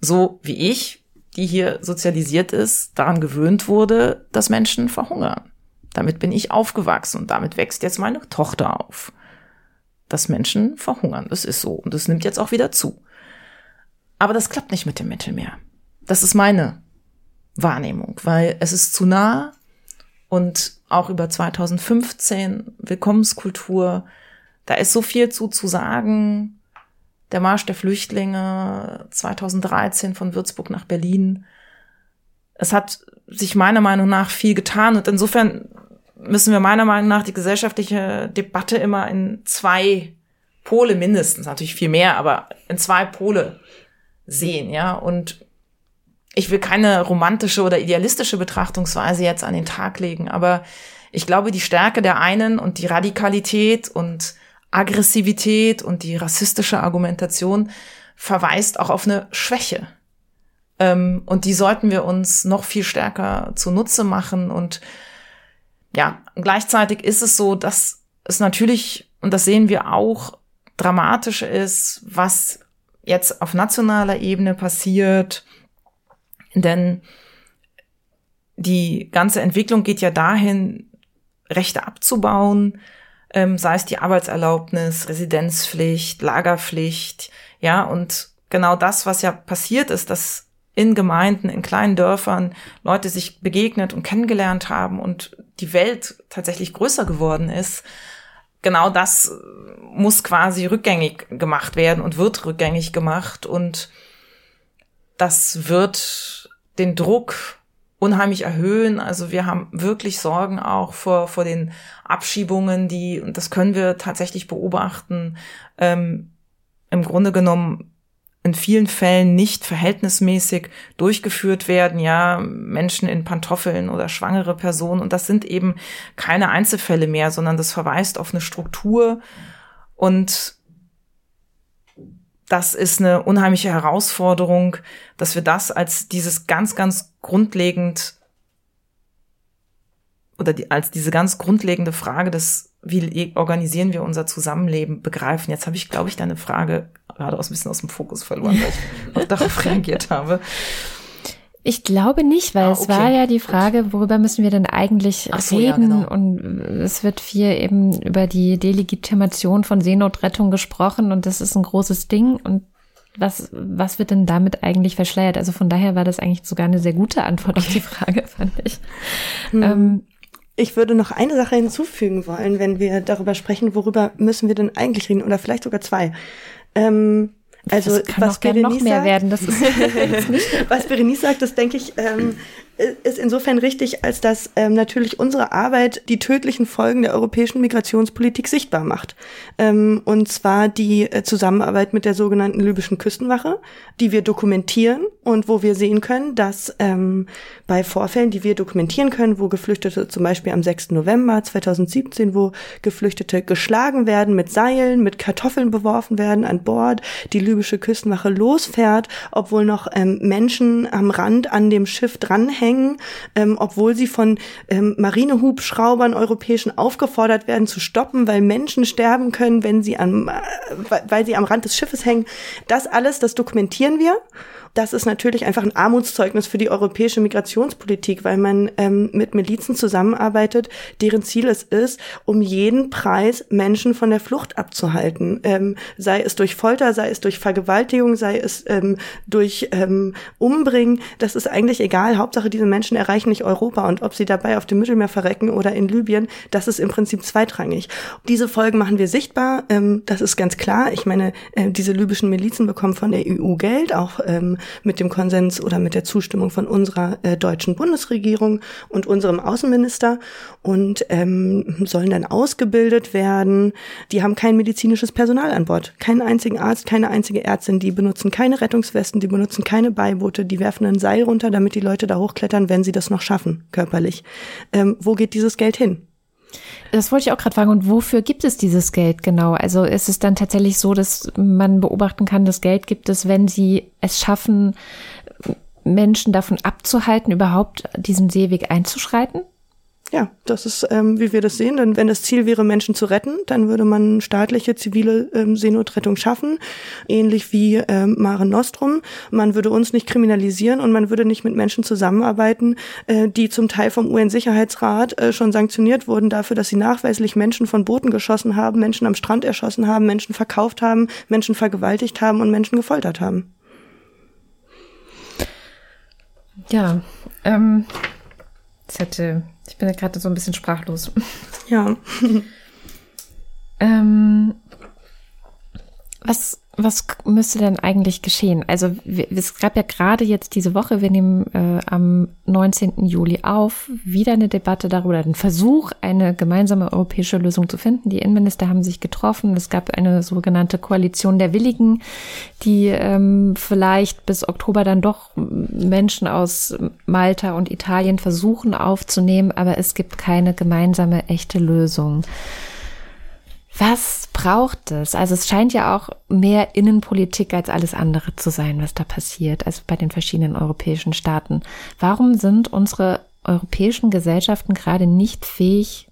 So wie ich, die hier sozialisiert ist, daran gewöhnt wurde, dass Menschen verhungern. Damit bin ich aufgewachsen und damit wächst jetzt meine Tochter auf. Dass Menschen verhungern, das ist so und das nimmt jetzt auch wieder zu. Aber das klappt nicht mit dem Mittelmeer. Das ist meine Wahrnehmung, weil es ist zu nah und auch über 2015 Willkommenskultur. Da ist so viel zu, zu sagen. Der Marsch der Flüchtlinge 2013 von Würzburg nach Berlin. Es hat sich meiner Meinung nach viel getan und insofern müssen wir meiner Meinung nach die gesellschaftliche Debatte immer in zwei Pole mindestens, natürlich viel mehr, aber in zwei Pole sehen, ja. Und ich will keine romantische oder idealistische Betrachtungsweise jetzt an den Tag legen, aber ich glaube, die Stärke der einen und die Radikalität und Aggressivität und die rassistische Argumentation verweist auch auf eine Schwäche. Ähm, und die sollten wir uns noch viel stärker zunutze machen. Und ja, gleichzeitig ist es so, dass es natürlich, und das sehen wir auch, dramatisch ist, was jetzt auf nationaler Ebene passiert, denn die ganze Entwicklung geht ja dahin, Rechte abzubauen, ähm, sei es die Arbeitserlaubnis, Residenzpflicht, Lagerpflicht, ja, und genau das, was ja passiert ist, dass in Gemeinden, in kleinen Dörfern Leute sich begegnet und kennengelernt haben und die Welt tatsächlich größer geworden ist, genau das muss quasi rückgängig gemacht werden und wird rückgängig gemacht und das wird den Druck unheimlich erhöhen. Also wir haben wirklich Sorgen auch vor, vor den Abschiebungen, die, und das können wir tatsächlich beobachten, ähm, im Grunde genommen in vielen Fällen nicht verhältnismäßig durchgeführt werden, ja, Menschen in Pantoffeln oder schwangere Personen. Und das sind eben keine Einzelfälle mehr, sondern das verweist auf eine Struktur. Und das ist eine unheimliche Herausforderung, dass wir das als dieses ganz, ganz grundlegend oder die, als diese ganz grundlegende Frage des, wie organisieren wir unser Zusammenleben, begreifen. Jetzt habe ich, glaube ich, deine Frage gerade aus ein bisschen aus dem Fokus verloren, weil ich darauf reagiert habe. Ich glaube nicht, weil ah, okay. es war ja die Frage, worüber müssen wir denn eigentlich so, reden? Ja, genau. Und es wird viel eben über die Delegitimation von Seenotrettung gesprochen und das ist ein großes Ding. Und was, was wird denn damit eigentlich verschleiert? Also von daher war das eigentlich sogar eine sehr gute Antwort auf die Frage, fand ich. Hm. Ähm, ich würde noch eine Sache hinzufügen wollen, wenn wir darüber sprechen, worüber müssen wir denn eigentlich reden oder vielleicht sogar zwei. Ähm, also das kann was auch noch mehr werden. Das ist was Berenice sagt, das denke ich, ähm, ist insofern richtig, als dass ähm, natürlich unsere Arbeit die tödlichen Folgen der europäischen Migrationspolitik sichtbar macht. Ähm, und zwar die äh, Zusammenarbeit mit der sogenannten libyschen Küstenwache, die wir dokumentieren und wo wir sehen können, dass ähm, bei Vorfällen, die wir dokumentieren können, wo Geflüchtete zum Beispiel am 6. November 2017, wo Geflüchtete geschlagen werden mit Seilen, mit Kartoffeln beworfen werden an Bord, die libysche Küstenwache losfährt, obwohl noch ähm, Menschen am Rand an dem Schiff dranhängen hängen, ähm, obwohl sie von ähm, Marinehubschraubern europäischen aufgefordert werden zu stoppen, weil Menschen sterben können, wenn sie am, äh, weil sie am Rand des Schiffes hängen. Das alles, das dokumentieren wir das ist natürlich einfach ein Armutszeugnis für die europäische Migrationspolitik, weil man ähm, mit Milizen zusammenarbeitet, deren Ziel es ist, um jeden Preis Menschen von der Flucht abzuhalten. Ähm, sei es durch Folter, sei es durch Vergewaltigung, sei es ähm, durch ähm, Umbringen. Das ist eigentlich egal. Hauptsache, diese Menschen erreichen nicht Europa. Und ob sie dabei auf dem Mittelmeer verrecken oder in Libyen, das ist im Prinzip zweitrangig. Diese Folgen machen wir sichtbar. Ähm, das ist ganz klar. Ich meine, äh, diese libyschen Milizen bekommen von der EU Geld, auch ähm, mit dem Konsens oder mit der Zustimmung von unserer äh, deutschen Bundesregierung und unserem Außenminister und ähm, sollen dann ausgebildet werden. Die haben kein medizinisches Personal an Bord, keinen einzigen Arzt, keine einzige Ärztin, die benutzen keine Rettungswesten, die benutzen keine Beiboote, die werfen ein Seil runter, damit die Leute da hochklettern, wenn sie das noch schaffen, körperlich. Ähm, wo geht dieses Geld hin? Das wollte ich auch gerade fragen. Und wofür gibt es dieses Geld genau? Also ist es dann tatsächlich so, dass man beobachten kann, das Geld gibt es, wenn sie es schaffen, Menschen davon abzuhalten, überhaupt diesen Seeweg einzuschreiten? Ja, das ist, ähm, wie wir das sehen. Denn wenn das Ziel wäre, Menschen zu retten, dann würde man staatliche zivile ähm, Seenotrettung schaffen, ähnlich wie ähm, Mare Nostrum. Man würde uns nicht kriminalisieren und man würde nicht mit Menschen zusammenarbeiten, äh, die zum Teil vom UN-Sicherheitsrat äh, schon sanktioniert wurden dafür, dass sie nachweislich Menschen von Booten geschossen haben, Menschen am Strand erschossen haben, Menschen verkauft haben, Menschen vergewaltigt haben und Menschen gefoltert haben. Ja, ähm, das hätte ich bin ja gerade so ein bisschen sprachlos. Ja. ähm, was, was müsste denn eigentlich geschehen? Also es gab ja gerade jetzt diese Woche, wir nehmen äh, am 19. Juli auf, wieder eine Debatte darüber, den Versuch, eine gemeinsame europäische Lösung zu finden. Die Innenminister haben sich getroffen. Es gab eine sogenannte Koalition der Willigen, die ähm, vielleicht bis Oktober dann doch Menschen aus Malta und Italien versuchen aufzunehmen, aber es gibt keine gemeinsame echte Lösung. Was braucht es? Also es scheint ja auch mehr Innenpolitik als alles andere zu sein, was da passiert, also bei den verschiedenen europäischen Staaten. Warum sind unsere europäischen Gesellschaften gerade nicht fähig,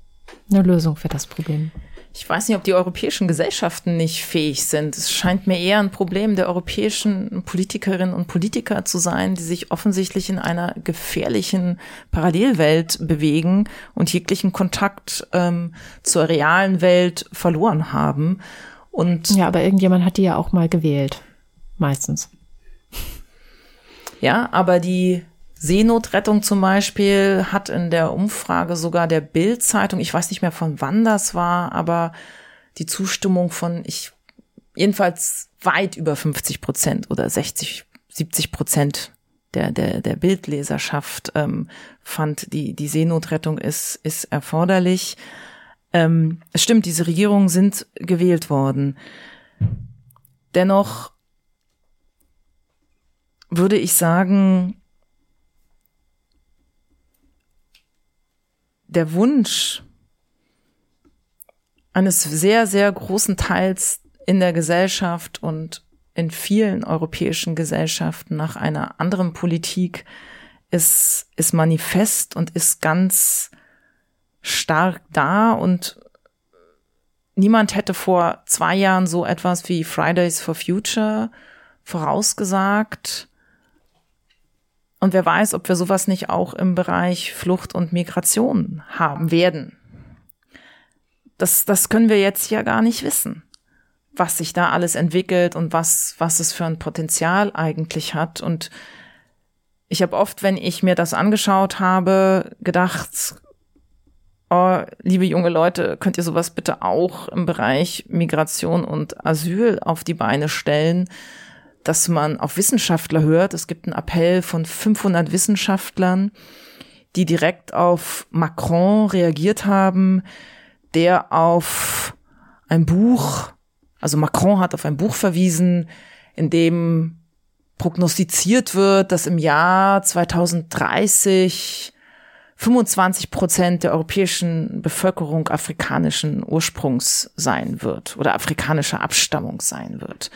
eine Lösung für das Problem? Ich weiß nicht, ob die europäischen Gesellschaften nicht fähig sind. Es scheint mir eher ein Problem der europäischen Politikerinnen und Politiker zu sein, die sich offensichtlich in einer gefährlichen Parallelwelt bewegen und jeglichen Kontakt ähm, zur realen Welt verloren haben. Und ja, aber irgendjemand hat die ja auch mal gewählt. Meistens. Ja, aber die Seenotrettung zum Beispiel hat in der Umfrage sogar der Bild-Zeitung, ich weiß nicht mehr von wann das war, aber die Zustimmung von, ich, jedenfalls weit über 50 Prozent oder 60, 70 Prozent der, der, der Bildleserschaft ähm, fand, die, die Seenotrettung ist, ist erforderlich. Ähm, es stimmt, diese Regierungen sind gewählt worden. Dennoch würde ich sagen, der Wunsch eines sehr, sehr großen Teils in der Gesellschaft und in vielen europäischen Gesellschaften nach einer anderen Politik ist, ist manifest und ist ganz stark da und niemand hätte vor zwei Jahren so etwas wie Fridays for Future vorausgesagt. Und wer weiß, ob wir sowas nicht auch im Bereich Flucht und Migration haben werden. Das, das können wir jetzt ja gar nicht wissen, was sich da alles entwickelt und was, was es für ein Potenzial eigentlich hat. Und ich habe oft, wenn ich mir das angeschaut habe, gedacht, oh, liebe junge Leute, könnt ihr sowas bitte auch im Bereich Migration und Asyl auf die Beine stellen? Dass man auf Wissenschaftler hört. Es gibt einen Appell von 500 Wissenschaftlern, die direkt auf Macron reagiert haben, der auf ein Buch, also Macron hat auf ein Buch verwiesen, in dem prognostiziert wird, dass im Jahr 2030 25 Prozent der europäischen Bevölkerung afrikanischen Ursprungs sein wird oder afrikanischer Abstammung sein wird.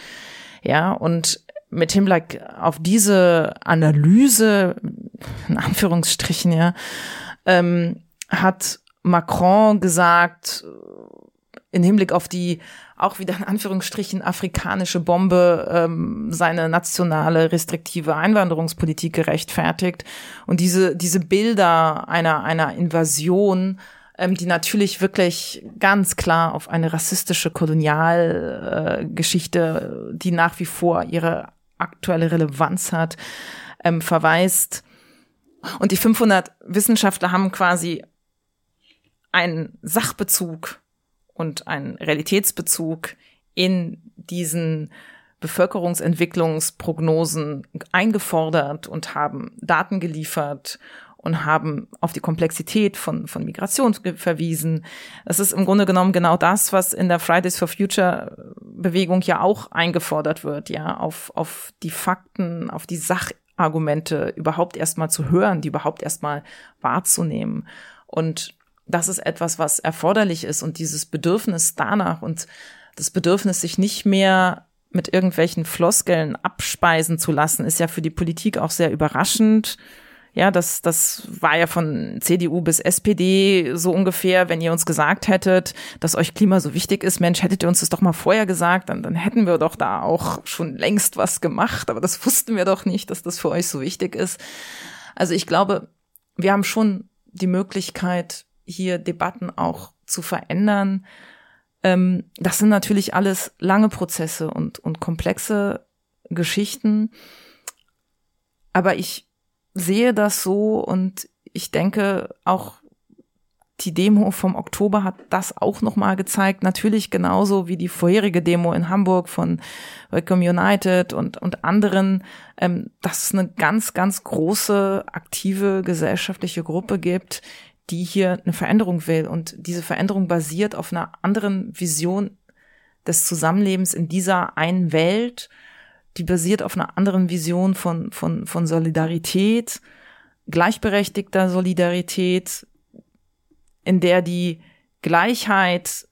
Ja, und mit Hinblick auf diese Analyse, in Anführungsstrichen, ja, ähm, hat Macron gesagt, in Hinblick auf die auch wieder in Anführungsstrichen afrikanische Bombe ähm, seine nationale restriktive Einwanderungspolitik gerechtfertigt. Und diese diese Bilder einer einer Invasion ähm, die natürlich wirklich ganz klar auf eine rassistische Kolonialgeschichte, äh, die nach wie vor ihre aktuelle Relevanz hat, ähm, verweist. Und die 500 Wissenschaftler haben quasi einen Sachbezug und einen Realitätsbezug in diesen Bevölkerungsentwicklungsprognosen eingefordert und haben Daten geliefert und haben auf die Komplexität von, von Migration verwiesen. Es ist im Grunde genommen genau das, was in der Fridays for Future Bewegung ja auch eingefordert wird, ja, auf, auf die Fakten, auf die Sachargumente überhaupt erstmal zu hören, die überhaupt erstmal wahrzunehmen. Und das ist etwas, was erforderlich ist und dieses Bedürfnis danach und das Bedürfnis, sich nicht mehr mit irgendwelchen Floskeln abspeisen zu lassen, ist ja für die Politik auch sehr überraschend. Ja, das, das war ja von CDU bis SPD so ungefähr, wenn ihr uns gesagt hättet, dass euch Klima so wichtig ist, Mensch, hättet ihr uns das doch mal vorher gesagt, dann, dann hätten wir doch da auch schon längst was gemacht, aber das wussten wir doch nicht, dass das für euch so wichtig ist. Also ich glaube, wir haben schon die Möglichkeit, hier Debatten auch zu verändern. Ähm, das sind natürlich alles lange Prozesse und, und komplexe Geschichten. Aber ich sehe das so und ich denke auch die Demo vom Oktober hat das auch nochmal gezeigt. Natürlich genauso wie die vorherige Demo in Hamburg von Welcome United und, und anderen, ähm, dass es eine ganz, ganz große, aktive gesellschaftliche Gruppe gibt, die hier eine Veränderung will. Und diese Veränderung basiert auf einer anderen Vision des Zusammenlebens in dieser einen Welt die basiert auf einer anderen Vision von, von, von Solidarität, gleichberechtigter Solidarität, in der die Gleichheit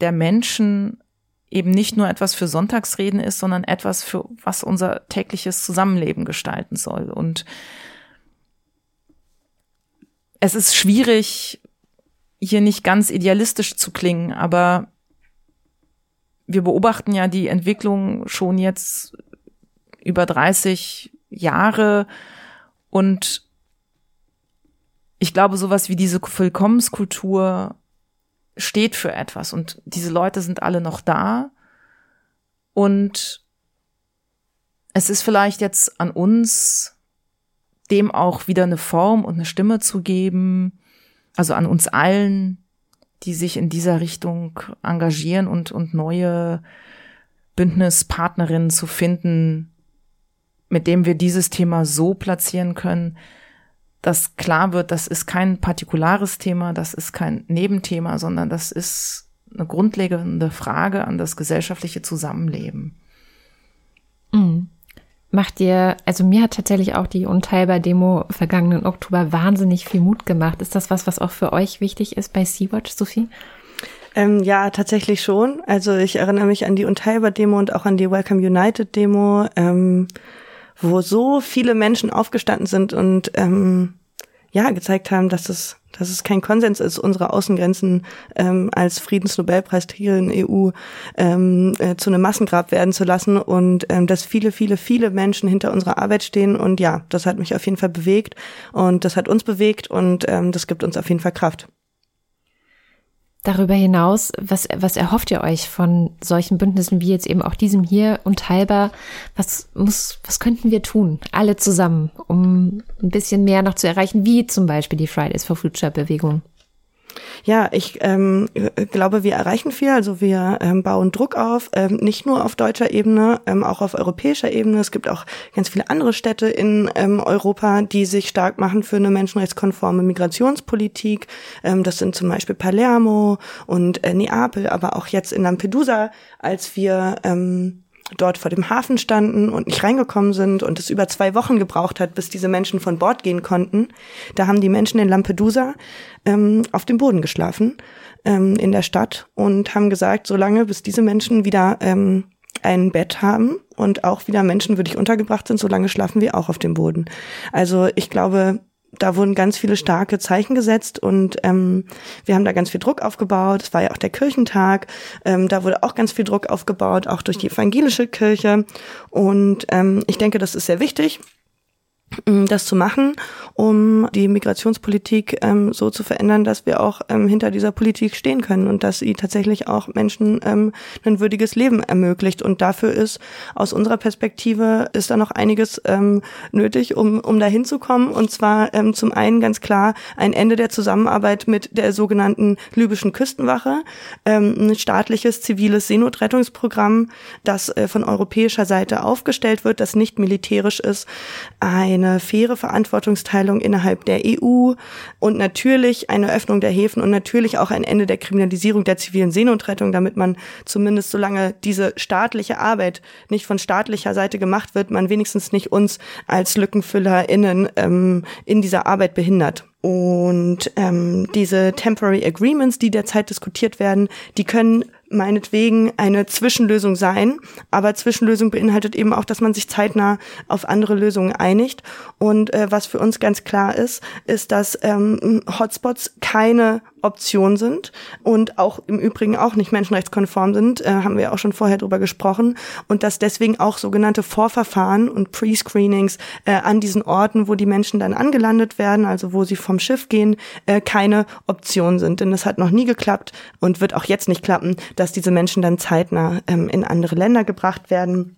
der Menschen eben nicht nur etwas für Sonntagsreden ist, sondern etwas für was unser tägliches Zusammenleben gestalten soll. Und es ist schwierig, hier nicht ganz idealistisch zu klingen, aber wir beobachten ja die Entwicklung schon jetzt über 30 Jahre. Und ich glaube, sowas wie diese Willkommenskultur steht für etwas. Und diese Leute sind alle noch da. Und es ist vielleicht jetzt an uns, dem auch wieder eine Form und eine Stimme zu geben, also an uns allen, die sich in dieser Richtung engagieren und, und neue Bündnispartnerinnen zu finden, mit dem wir dieses Thema so platzieren können, dass klar wird, das ist kein partikulares Thema, das ist kein Nebenthema, sondern das ist eine grundlegende Frage an das gesellschaftliche Zusammenleben. Mhm. Macht dir, also mir hat tatsächlich auch die Unteilbar-Demo vergangenen Oktober wahnsinnig viel Mut gemacht. Ist das was, was auch für euch wichtig ist bei Sea-Watch, Sophie? Ähm, ja, tatsächlich schon. Also ich erinnere mich an die Unteilbar-Demo und auch an die Welcome United-Demo. Ähm wo so viele Menschen aufgestanden sind und ähm, ja gezeigt haben, dass es dass es kein Konsens ist, unsere Außengrenzen ähm, als Friedensnobelpreisträgerin EU ähm, äh, zu einem Massengrab werden zu lassen und ähm, dass viele, viele, viele Menschen hinter unserer Arbeit stehen. Und ja, das hat mich auf jeden Fall bewegt und das hat uns bewegt und ähm, das gibt uns auf jeden Fall Kraft. Darüber hinaus, was, was erhofft ihr euch von solchen Bündnissen wie jetzt eben auch diesem hier unteilbar? Was muss, was könnten wir tun? Alle zusammen, um ein bisschen mehr noch zu erreichen, wie zum Beispiel die Fridays for Future Bewegung? Ja, ich ähm, glaube, wir erreichen viel. Also wir ähm, bauen Druck auf, ähm, nicht nur auf deutscher Ebene, ähm, auch auf europäischer Ebene. Es gibt auch ganz viele andere Städte in ähm, Europa, die sich stark machen für eine menschenrechtskonforme Migrationspolitik. Ähm, das sind zum Beispiel Palermo und äh, Neapel, aber auch jetzt in Lampedusa, als wir ähm, dort vor dem Hafen standen und nicht reingekommen sind und es über zwei Wochen gebraucht hat, bis diese Menschen von Bord gehen konnten. Da haben die Menschen in Lampedusa ähm, auf dem Boden geschlafen ähm, in der Stadt und haben gesagt, solange bis diese Menschen wieder ähm, ein Bett haben und auch wieder menschenwürdig untergebracht sind, solange schlafen wir auch auf dem Boden. Also ich glaube, da wurden ganz viele starke Zeichen gesetzt und ähm, wir haben da ganz viel Druck aufgebaut. Es war ja auch der Kirchentag. Ähm, da wurde auch ganz viel Druck aufgebaut, auch durch die evangelische Kirche. Und ähm, ich denke, das ist sehr wichtig das zu machen, um die Migrationspolitik ähm, so zu verändern, dass wir auch ähm, hinter dieser Politik stehen können und dass sie tatsächlich auch Menschen ähm, ein würdiges Leben ermöglicht. Und dafür ist aus unserer Perspektive ist da noch einiges ähm, nötig, um, um da hinzukommen. Und zwar ähm, zum einen ganz klar ein Ende der Zusammenarbeit mit der sogenannten libyschen Küstenwache, ähm, ein staatliches ziviles Seenotrettungsprogramm, das äh, von europäischer Seite aufgestellt wird, das nicht militärisch ist, ein eine faire Verantwortungsteilung innerhalb der EU und natürlich eine Öffnung der Häfen und natürlich auch ein Ende der Kriminalisierung der zivilen Seenotrettung, damit man zumindest solange diese staatliche Arbeit nicht von staatlicher Seite gemacht wird, man wenigstens nicht uns als LückenfüllerInnen ähm, in dieser Arbeit behindert. Und ähm, diese Temporary Agreements, die derzeit diskutiert werden, die können meinetwegen eine Zwischenlösung sein. Aber Zwischenlösung beinhaltet eben auch, dass man sich zeitnah auf andere Lösungen einigt. Und äh, was für uns ganz klar ist, ist, dass ähm, Hotspots keine Option sind und auch im Übrigen auch nicht menschenrechtskonform sind, äh, haben wir auch schon vorher drüber gesprochen. Und dass deswegen auch sogenannte Vorverfahren und Pre-Screenings äh, an diesen Orten, wo die Menschen dann angelandet werden, also wo sie vom Schiff gehen, äh, keine Option sind. Denn es hat noch nie geklappt und wird auch jetzt nicht klappen, dass diese Menschen dann zeitnah ähm, in andere Länder gebracht werden.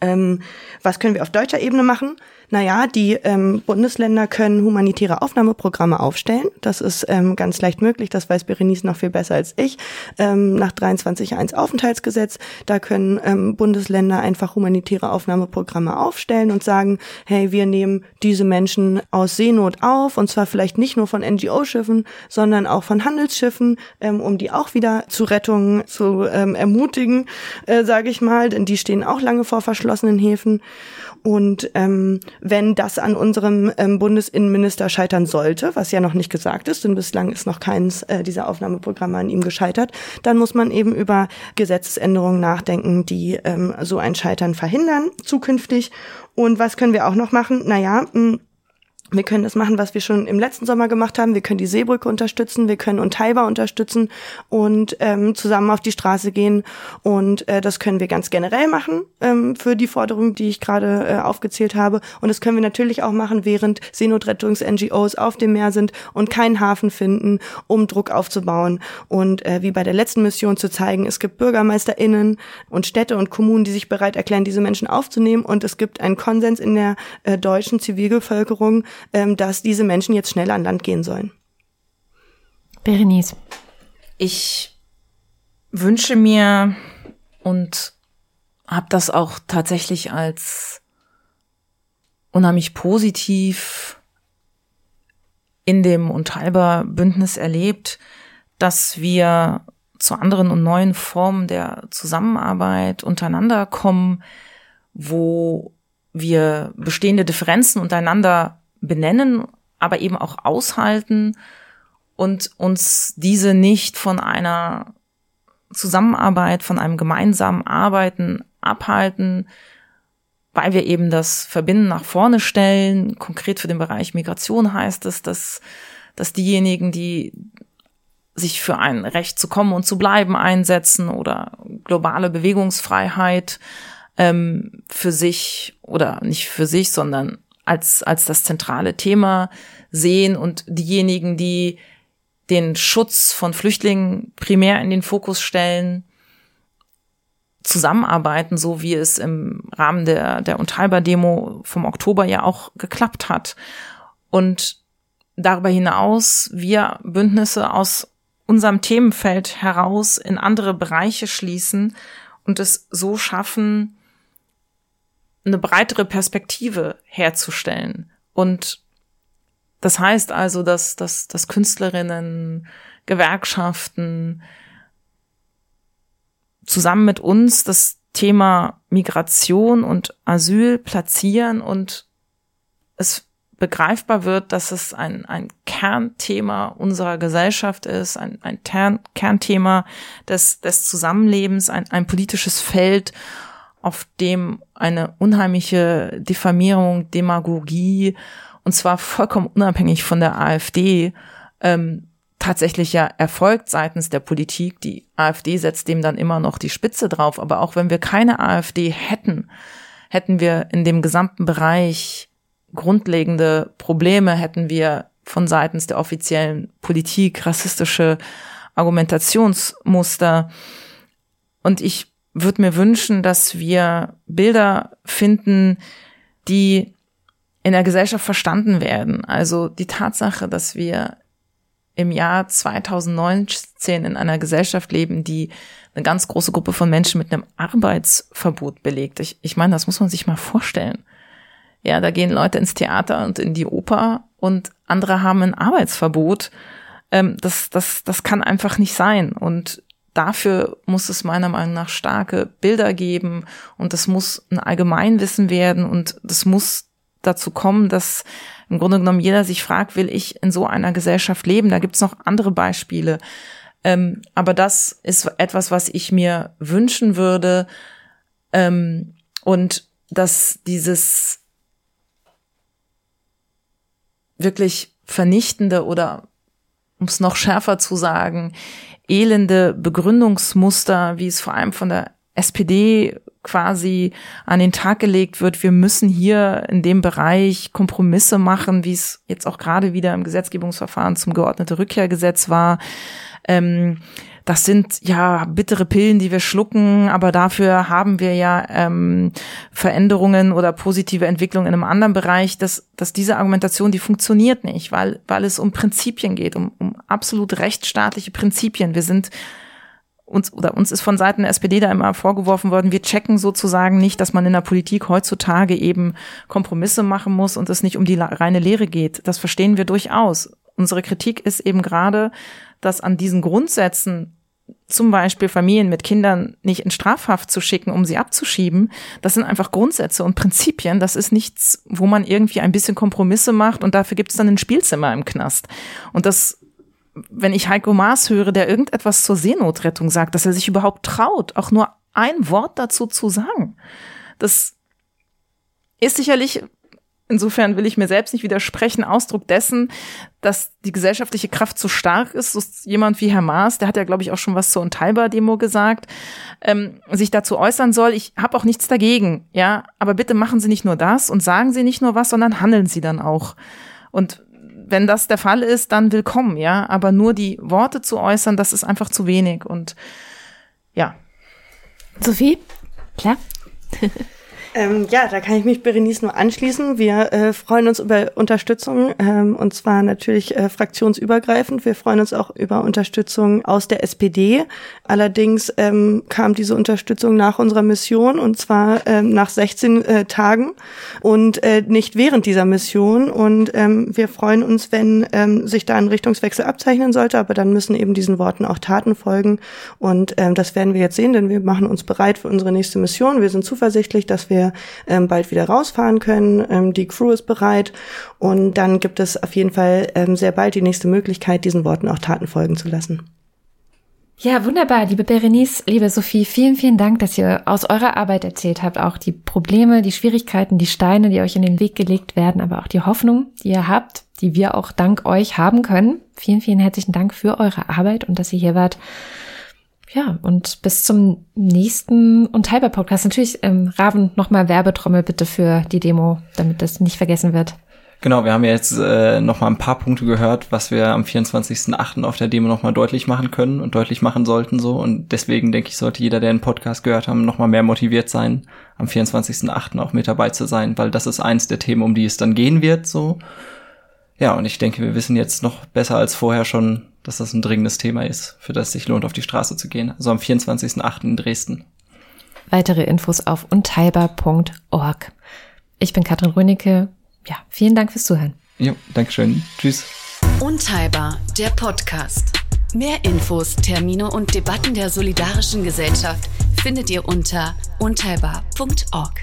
Ähm, was können wir auf deutscher Ebene machen? Naja, die ähm, Bundesländer können humanitäre Aufnahmeprogramme aufstellen. Das ist ähm, ganz leicht möglich. Das weiß Berenice noch viel besser als ich. Ähm, nach 23.1 Aufenthaltsgesetz, da können ähm, Bundesländer einfach humanitäre Aufnahmeprogramme aufstellen und sagen, hey, wir nehmen diese Menschen aus Seenot auf und zwar vielleicht nicht nur von NGO-Schiffen, sondern auch von Handelsschiffen, ähm, um die auch wieder zu Rettungen zu ähm, ermutigen, äh, sage ich mal, denn die stehen auch lange vor verschlossenen Häfen. Und ähm, wenn das an unserem ähm, Bundesinnenminister scheitern sollte, was ja noch nicht gesagt ist, denn bislang ist noch keins äh, dieser Aufnahmeprogramme an ihm gescheitert, dann muss man eben über Gesetzesänderungen nachdenken, die ähm, so ein Scheitern verhindern zukünftig. Und was können wir auch noch machen? Naja, mh, wir können das machen, was wir schon im letzten Sommer gemacht haben. Wir können die Seebrücke unterstützen, wir können Unteilbar unterstützen und ähm, zusammen auf die Straße gehen. Und äh, das können wir ganz generell machen ähm, für die Forderungen, die ich gerade äh, aufgezählt habe. Und das können wir natürlich auch machen, während Seenotrettungs-NGOs auf dem Meer sind und keinen Hafen finden, um Druck aufzubauen. Und äh, wie bei der letzten Mission zu zeigen, es gibt BürgermeisterInnen und Städte und Kommunen, die sich bereit erklären, diese Menschen aufzunehmen. Und es gibt einen Konsens in der äh, deutschen Zivilbevölkerung, ähm, dass diese Menschen jetzt schnell an Land gehen sollen. Berenice. Ich wünsche mir und habe das auch tatsächlich als unheimlich positiv in dem Unteilbar Bündnis erlebt, dass wir zu anderen und neuen Formen der Zusammenarbeit untereinander kommen, wo wir bestehende Differenzen untereinander benennen, aber eben auch aushalten und uns diese nicht von einer Zusammenarbeit, von einem gemeinsamen Arbeiten abhalten, weil wir eben das Verbinden nach vorne stellen. Konkret für den Bereich Migration heißt es, dass, dass diejenigen, die sich für ein Recht zu kommen und zu bleiben einsetzen oder globale Bewegungsfreiheit ähm, für sich oder nicht für sich, sondern als, als das zentrale Thema sehen und diejenigen, die den Schutz von Flüchtlingen primär in den Fokus stellen, zusammenarbeiten, so wie es im Rahmen der, der Unteilbar-Demo vom Oktober ja auch geklappt hat. Und darüber hinaus wir Bündnisse aus unserem Themenfeld heraus in andere Bereiche schließen und es so schaffen, eine breitere Perspektive herzustellen. Und das heißt also, dass, dass, dass Künstlerinnen, Gewerkschaften zusammen mit uns das Thema Migration und Asyl platzieren und es begreifbar wird, dass es ein, ein Kernthema unserer Gesellschaft ist, ein, ein Kernthema des, des Zusammenlebens, ein, ein politisches Feld, auf dem eine unheimliche Diffamierung, Demagogie, und zwar vollkommen unabhängig von der AfD, ähm, tatsächlich ja erfolgt seitens der Politik. Die AfD setzt dem dann immer noch die Spitze drauf. Aber auch wenn wir keine AfD hätten, hätten wir in dem gesamten Bereich grundlegende Probleme, hätten wir von seitens der offiziellen Politik rassistische Argumentationsmuster. Und ich würde mir wünschen, dass wir Bilder finden, die in der Gesellschaft verstanden werden. Also die Tatsache, dass wir im Jahr 2019 in einer Gesellschaft leben, die eine ganz große Gruppe von Menschen mit einem Arbeitsverbot belegt. Ich, ich meine, das muss man sich mal vorstellen. Ja, da gehen Leute ins Theater und in die Oper und andere haben ein Arbeitsverbot. Ähm, das, das, das kann einfach nicht sein. Und dafür muss es meiner Meinung nach starke Bilder geben und das muss ein Allgemeinwissen werden und das muss dazu kommen, dass im Grunde genommen jeder sich fragt, will ich in so einer Gesellschaft leben? Da gibt's noch andere Beispiele. Ähm, aber das ist etwas, was ich mir wünschen würde. Ähm, und dass dieses wirklich vernichtende oder, um es noch schärfer zu sagen, elende Begründungsmuster, wie es vor allem von der SPD quasi an den Tag gelegt wird, wir müssen hier in dem Bereich Kompromisse machen, wie es jetzt auch gerade wieder im Gesetzgebungsverfahren zum geordnete Rückkehrgesetz war. Ähm, das sind ja bittere Pillen, die wir schlucken, aber dafür haben wir ja ähm, Veränderungen oder positive Entwicklungen in einem anderen Bereich, dass, dass diese Argumentation, die funktioniert nicht, weil, weil es um Prinzipien geht, um, um absolut rechtsstaatliche Prinzipien. Wir sind uns oder uns ist von Seiten der SPD da immer vorgeworfen worden, wir checken sozusagen nicht, dass man in der Politik heutzutage eben Kompromisse machen muss und es nicht um die reine Lehre geht. Das verstehen wir durchaus. Unsere Kritik ist eben gerade, dass an diesen Grundsätzen zum Beispiel Familien mit Kindern nicht in Strafhaft zu schicken, um sie abzuschieben, das sind einfach Grundsätze und Prinzipien. Das ist nichts, wo man irgendwie ein bisschen Kompromisse macht und dafür gibt es dann ein Spielzimmer im Knast. Und das wenn ich Heiko Maas höre, der irgendetwas zur Seenotrettung sagt, dass er sich überhaupt traut, auch nur ein Wort dazu zu sagen. Das ist sicherlich, insofern will ich mir selbst nicht widersprechen, Ausdruck dessen, dass die gesellschaftliche Kraft so stark ist. So ist jemand wie Herr Maas, der hat ja, glaube ich, auch schon was zur Unteilbar-Demo gesagt, ähm, sich dazu äußern soll. Ich habe auch nichts dagegen, ja, aber bitte machen Sie nicht nur das und sagen Sie nicht nur was, sondern handeln Sie dann auch. Und wenn das der Fall ist, dann willkommen, ja. Aber nur die Worte zu äußern, das ist einfach zu wenig. Und ja. Sophie? Klar. Ähm, ja, da kann ich mich Berenice nur anschließen. Wir äh, freuen uns über Unterstützung ähm, und zwar natürlich äh, fraktionsübergreifend. Wir freuen uns auch über Unterstützung aus der SPD. Allerdings ähm, kam diese Unterstützung nach unserer Mission und zwar ähm, nach 16 äh, Tagen und äh, nicht während dieser Mission. Und ähm, wir freuen uns, wenn ähm, sich da ein Richtungswechsel abzeichnen sollte, aber dann müssen eben diesen Worten auch Taten folgen. Und das werden wir jetzt sehen, denn wir machen uns bereit für unsere nächste Mission. Wir sind zuversichtlich, dass wir ähm, bald wieder rausfahren können. Ähm, die Crew ist bereit und dann gibt es auf jeden Fall ähm, sehr bald die nächste Möglichkeit, diesen Worten auch Taten folgen zu lassen. Ja, wunderbar, liebe Berenice, liebe Sophie, vielen, vielen Dank, dass ihr aus eurer Arbeit erzählt habt, auch die Probleme, die Schwierigkeiten, die Steine, die euch in den Weg gelegt werden, aber auch die Hoffnung, die ihr habt, die wir auch dank euch haben können. Vielen, vielen herzlichen Dank für eure Arbeit und dass ihr hier wart. Ja, und bis zum nächsten Unteilbar-Podcast. Natürlich, ähm, Raven, nochmal Werbetrommel bitte für die Demo, damit das nicht vergessen wird. Genau, wir haben ja jetzt äh, noch mal ein paar Punkte gehört, was wir am 24.8. auf der Demo noch mal deutlich machen können und deutlich machen sollten so und deswegen denke ich, sollte jeder, der den Podcast gehört haben, noch mal mehr motiviert sein, am 24.8. auch mit dabei zu sein, weil das ist eins der Themen, um die es dann gehen wird so Ja, und ich denke, wir wissen jetzt noch besser als vorher schon, dass das ein dringendes Thema ist, für das sich lohnt, auf die Straße zu gehen. Also am 24.08. in Dresden. Weitere Infos auf unteilbar.org. Ich bin Katrin Rönecke. Ja, vielen Dank fürs Zuhören. Jo, Dankeschön. Tschüss. Unteilbar, der Podcast. Mehr Infos, Termine und Debatten der Solidarischen Gesellschaft findet ihr unter unteilbar.org.